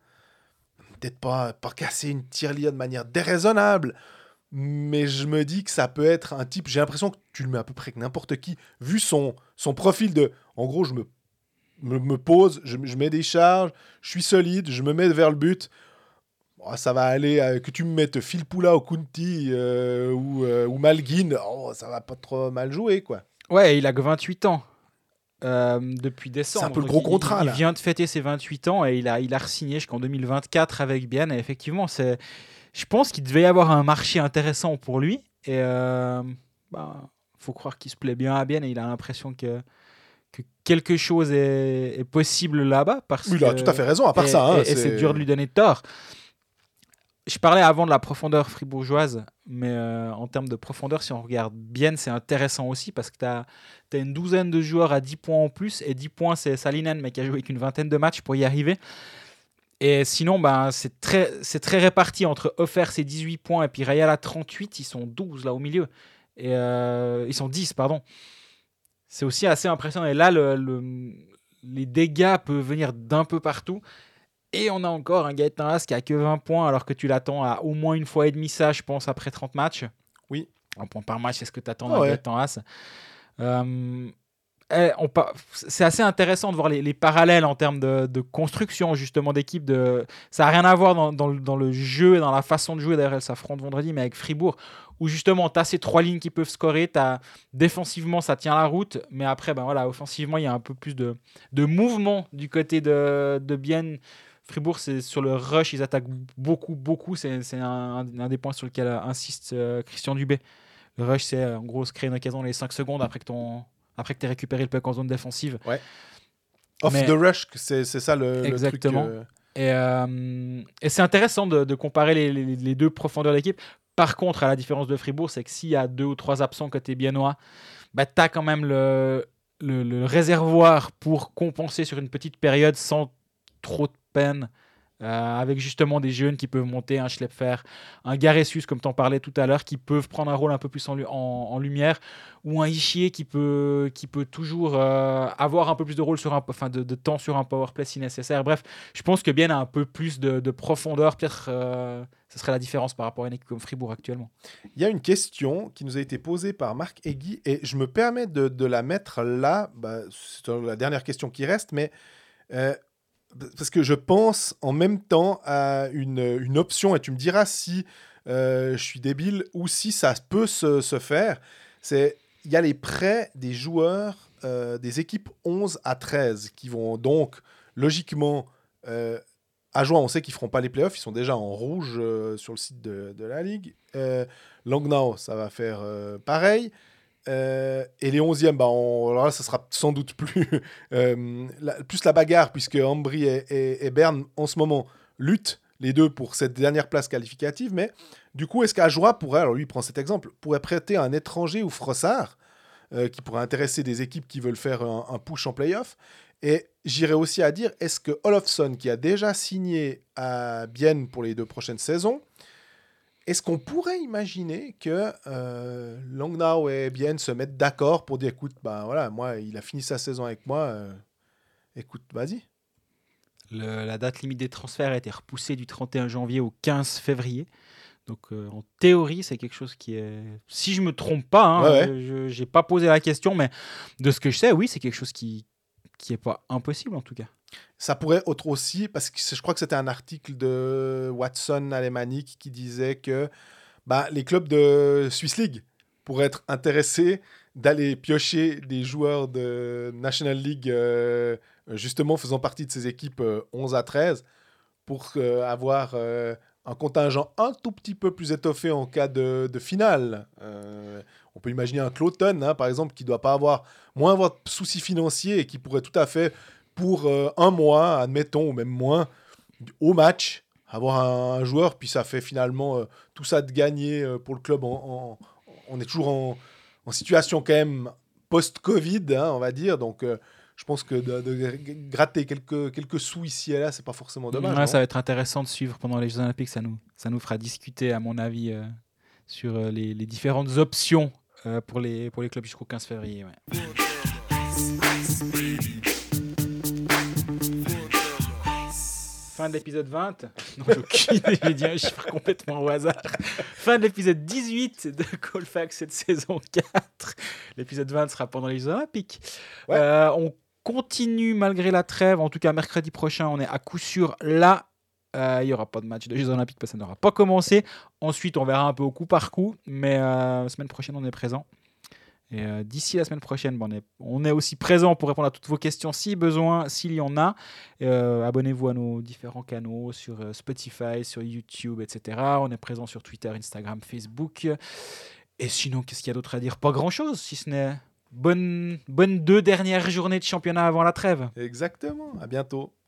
peut-être pas pas casser une tirelire de manière déraisonnable, mais je me dis que ça peut être un type. J'ai l'impression que tu le mets à peu près que n'importe qui, vu son son profil de. En gros, je me me, me pose, je, je mets des charges, je suis solide, je me mets vers le but. Bon, ça va aller, euh, que tu me mettes Phil Poula ou Kunti euh, ou, euh, ou Malguin, oh, ça va pas trop mal jouer, quoi. Ouais, il a que 28 ans. euh, depuis décembre. C'est un peu le gros il- contrat, Il, là. vient de fêter ses 28 ans et il a, il a re-signé jusqu'en 2024 avec Bienne. Et effectivement, c'est, je pense qu'il devait y avoir un marché intéressant pour lui. Et euh, bah, faut croire qu'il se plaît bien à Bienne et il a l'impression que, que quelque chose est, est possible là-bas. Parce Oui, il a que- tout à fait raison, à part et, ça. hein, et- et c'est dur de lui donner tort. Je parlais avant de la profondeur fribourgeoise, mais euh, en termes de profondeur, si on regarde bien, c'est intéressant aussi parce que tu as, une douzaine de joueurs à 10 points en plus, et 10 points, c'est Salinen, mais qui a joué qu'une vingtaine de matchs pour y arriver. Et sinon, ben, c'est très, très réparti entre Offers c'est 18 points et puis Rayala 38, ils sont 12 là au milieu. Et euh, ils sont 10, pardon. C'est aussi assez impressionnant. Et là, le, le- les dégâts peuvent venir d'un peu partout. Et on a encore un Gaëtan Haas qui a que 20 points alors que tu l'attends à au moins une fois et demi ça, je pense, après 30 matchs. Oui. Un point par match, c'est ce que tu attends Ah d'un ouais. Gaëtan Haas. Euh, eh, c'est assez intéressant de voir les, les parallèles en termes de, de construction justement d'équipe. De... Ça n'a rien à voir dans, dans le, dans le jeu et dans la façon de jouer. D'ailleurs, elles s'affrontent vendredi, mais avec Fribourg, où justement tu as ces trois lignes qui peuvent scorer. T'as- Défensivement, ça tient la route, mais après, ben voilà, offensivement, il y a un peu plus de, de mouvement du côté de, de Bienne. Fribourg, c'est sur le rush, ils attaquent beaucoup, beaucoup. C'est un, un des points sur lequel insiste euh, Christian Dubé. Le rush, c'est euh, en gros se créer une occasion dans les 5 secondes après que ton après que tu récupéré le puck en zone défensive. Off mais- the rush, c'est ça le, le Exactement. truc. euh, Et, euh, et c'est intéressant de, de comparer les, les- les deux profondeurs d'équipe. Par contre, à la différence de Fribourg, c'est que s'il y a deux ou trois absents côté biennois, bah, tu as quand même le, réservoir pour compenser sur une petite période sans trop de peine euh, avec justement des jeunes qui peuvent monter, un Schlepfer, un Garessus, comme tu en parlais tout à l'heure, qui peuvent prendre un rôle un peu plus en, lumière, ou un Ishier qui peut, qui peut toujours euh, avoir un peu plus de rôle sur un, enfin de, temps sur un powerplay si nécessaire. Bref, je pense que bien a un peu plus de, profondeur, peut-être euh, ce serait la différence par rapport à une équipe comme Fribourg actuellement. Il y a une question qui nous a été posée par Marc Egui, et je me permets de, la mettre là, bah, c'est la dernière question qui reste, mais parce que je pense en même temps à une, une option, et tu me diras si euh, je suis débile ou si ça peut se, se faire. C'est il y a les prêts des joueurs euh, des équipes 11 à 13 qui vont donc logiquement euh, à juin, on sait qu'ils feront pas les playoffs, ils sont déjà en rouge sur le site de, de la ligue. Langnau, ça va faire pareil. Euh, et les 11e, bah alors là, ça sera sans doute plus, [laughs] euh, la, plus la bagarre, puisque Ambry et, Berne, en ce moment, luttent les deux pour cette dernière place qualificative. Mais du coup, est-ce qu'Ajoie pourrait, alors lui, prend cet exemple, pourrait prêter un étranger ou Frossard, euh, qui pourrait intéresser des équipes qui veulent faire un, push en playoff? Et j'irais aussi à dire, est-ce que Olofsson, qui a déjà signé à Bienne pour les deux prochaines saisons, est-ce qu'on pourrait imaginer que euh, Langnau et Bien se mettent d'accord pour dire écoute, ben voilà, moi, il a fini sa saison avec moi, euh, écoute, vas-y La date limite des transferts a été repoussée du 31 janvier au 15 février. Donc euh, en théorie, c'est quelque chose qui est. Si je me trompe pas, hein, je n'ai pas posé la question, mais de ce que je sais, oui, c'est quelque chose qui, qui est pas impossible en tout cas. Ça pourrait être aussi, parce que je crois que c'était un article de Watson alémanique qui disait que bah, les clubs de Swiss League pourraient être intéressés d'aller piocher des joueurs de National League, euh, justement faisant partie de ces équipes 11 euh, à 13, pour euh, avoir un contingent un tout petit peu plus étoffé en cas de, de finale. on peut imaginer un Cloton, hein, par exemple, qui ne doit pas avoir moins de soucis financiers et qui pourrait tout à fait pour euh, un mois, admettons, ou même moins, au match, avoir un, joueur, puis ça fait finalement euh, tout ça de gagner euh, pour le club. on est toujours en, situation quand même post-Covid, hein, on va dire. Donc, je pense que de, gratter quelques, quelques sous ici et là, c'est pas forcément dommage. ça va être intéressant de suivre pendant les Jeux Olympiques. Ça nous, ça nous fera discuter, à mon avis, sur les, les, différentes options pour, les, pour les clubs jusqu'au 15 février. Fin de l'épisode 20. Non, j'ai aucune idée, j'ai dit un chiffre complètement au hasard. Fin de l'épisode 18 de Colfax cette saison 4. L'épisode 20 sera pendant les Jeux Olympiques. Euh, on continue malgré la trêve. En tout cas, mercredi prochain, on est à coup sûr là. Euh, il n'y aura pas de match de Jeux Olympiques parce que ça n'aura pas commencé. Ensuite, on verra un peu au coup par coup. Mais euh, la semaine prochaine, on est présent. Et euh, d'ici la semaine prochaine, on, est, aussi présent pour répondre à toutes vos questions si besoin, s'il y en a. Euh, abonnez-vous à nos différents canaux sur euh, Spotify, sur YouTube, etc. On est présent sur Twitter, Instagram, Facebook. Et sinon, qu'est-ce qu'il y a d'autre à dire? Pas grand-chose, si ce n'est bonne, bonne deux dernières journées de championnat avant la trêve. Exactement, à bientôt.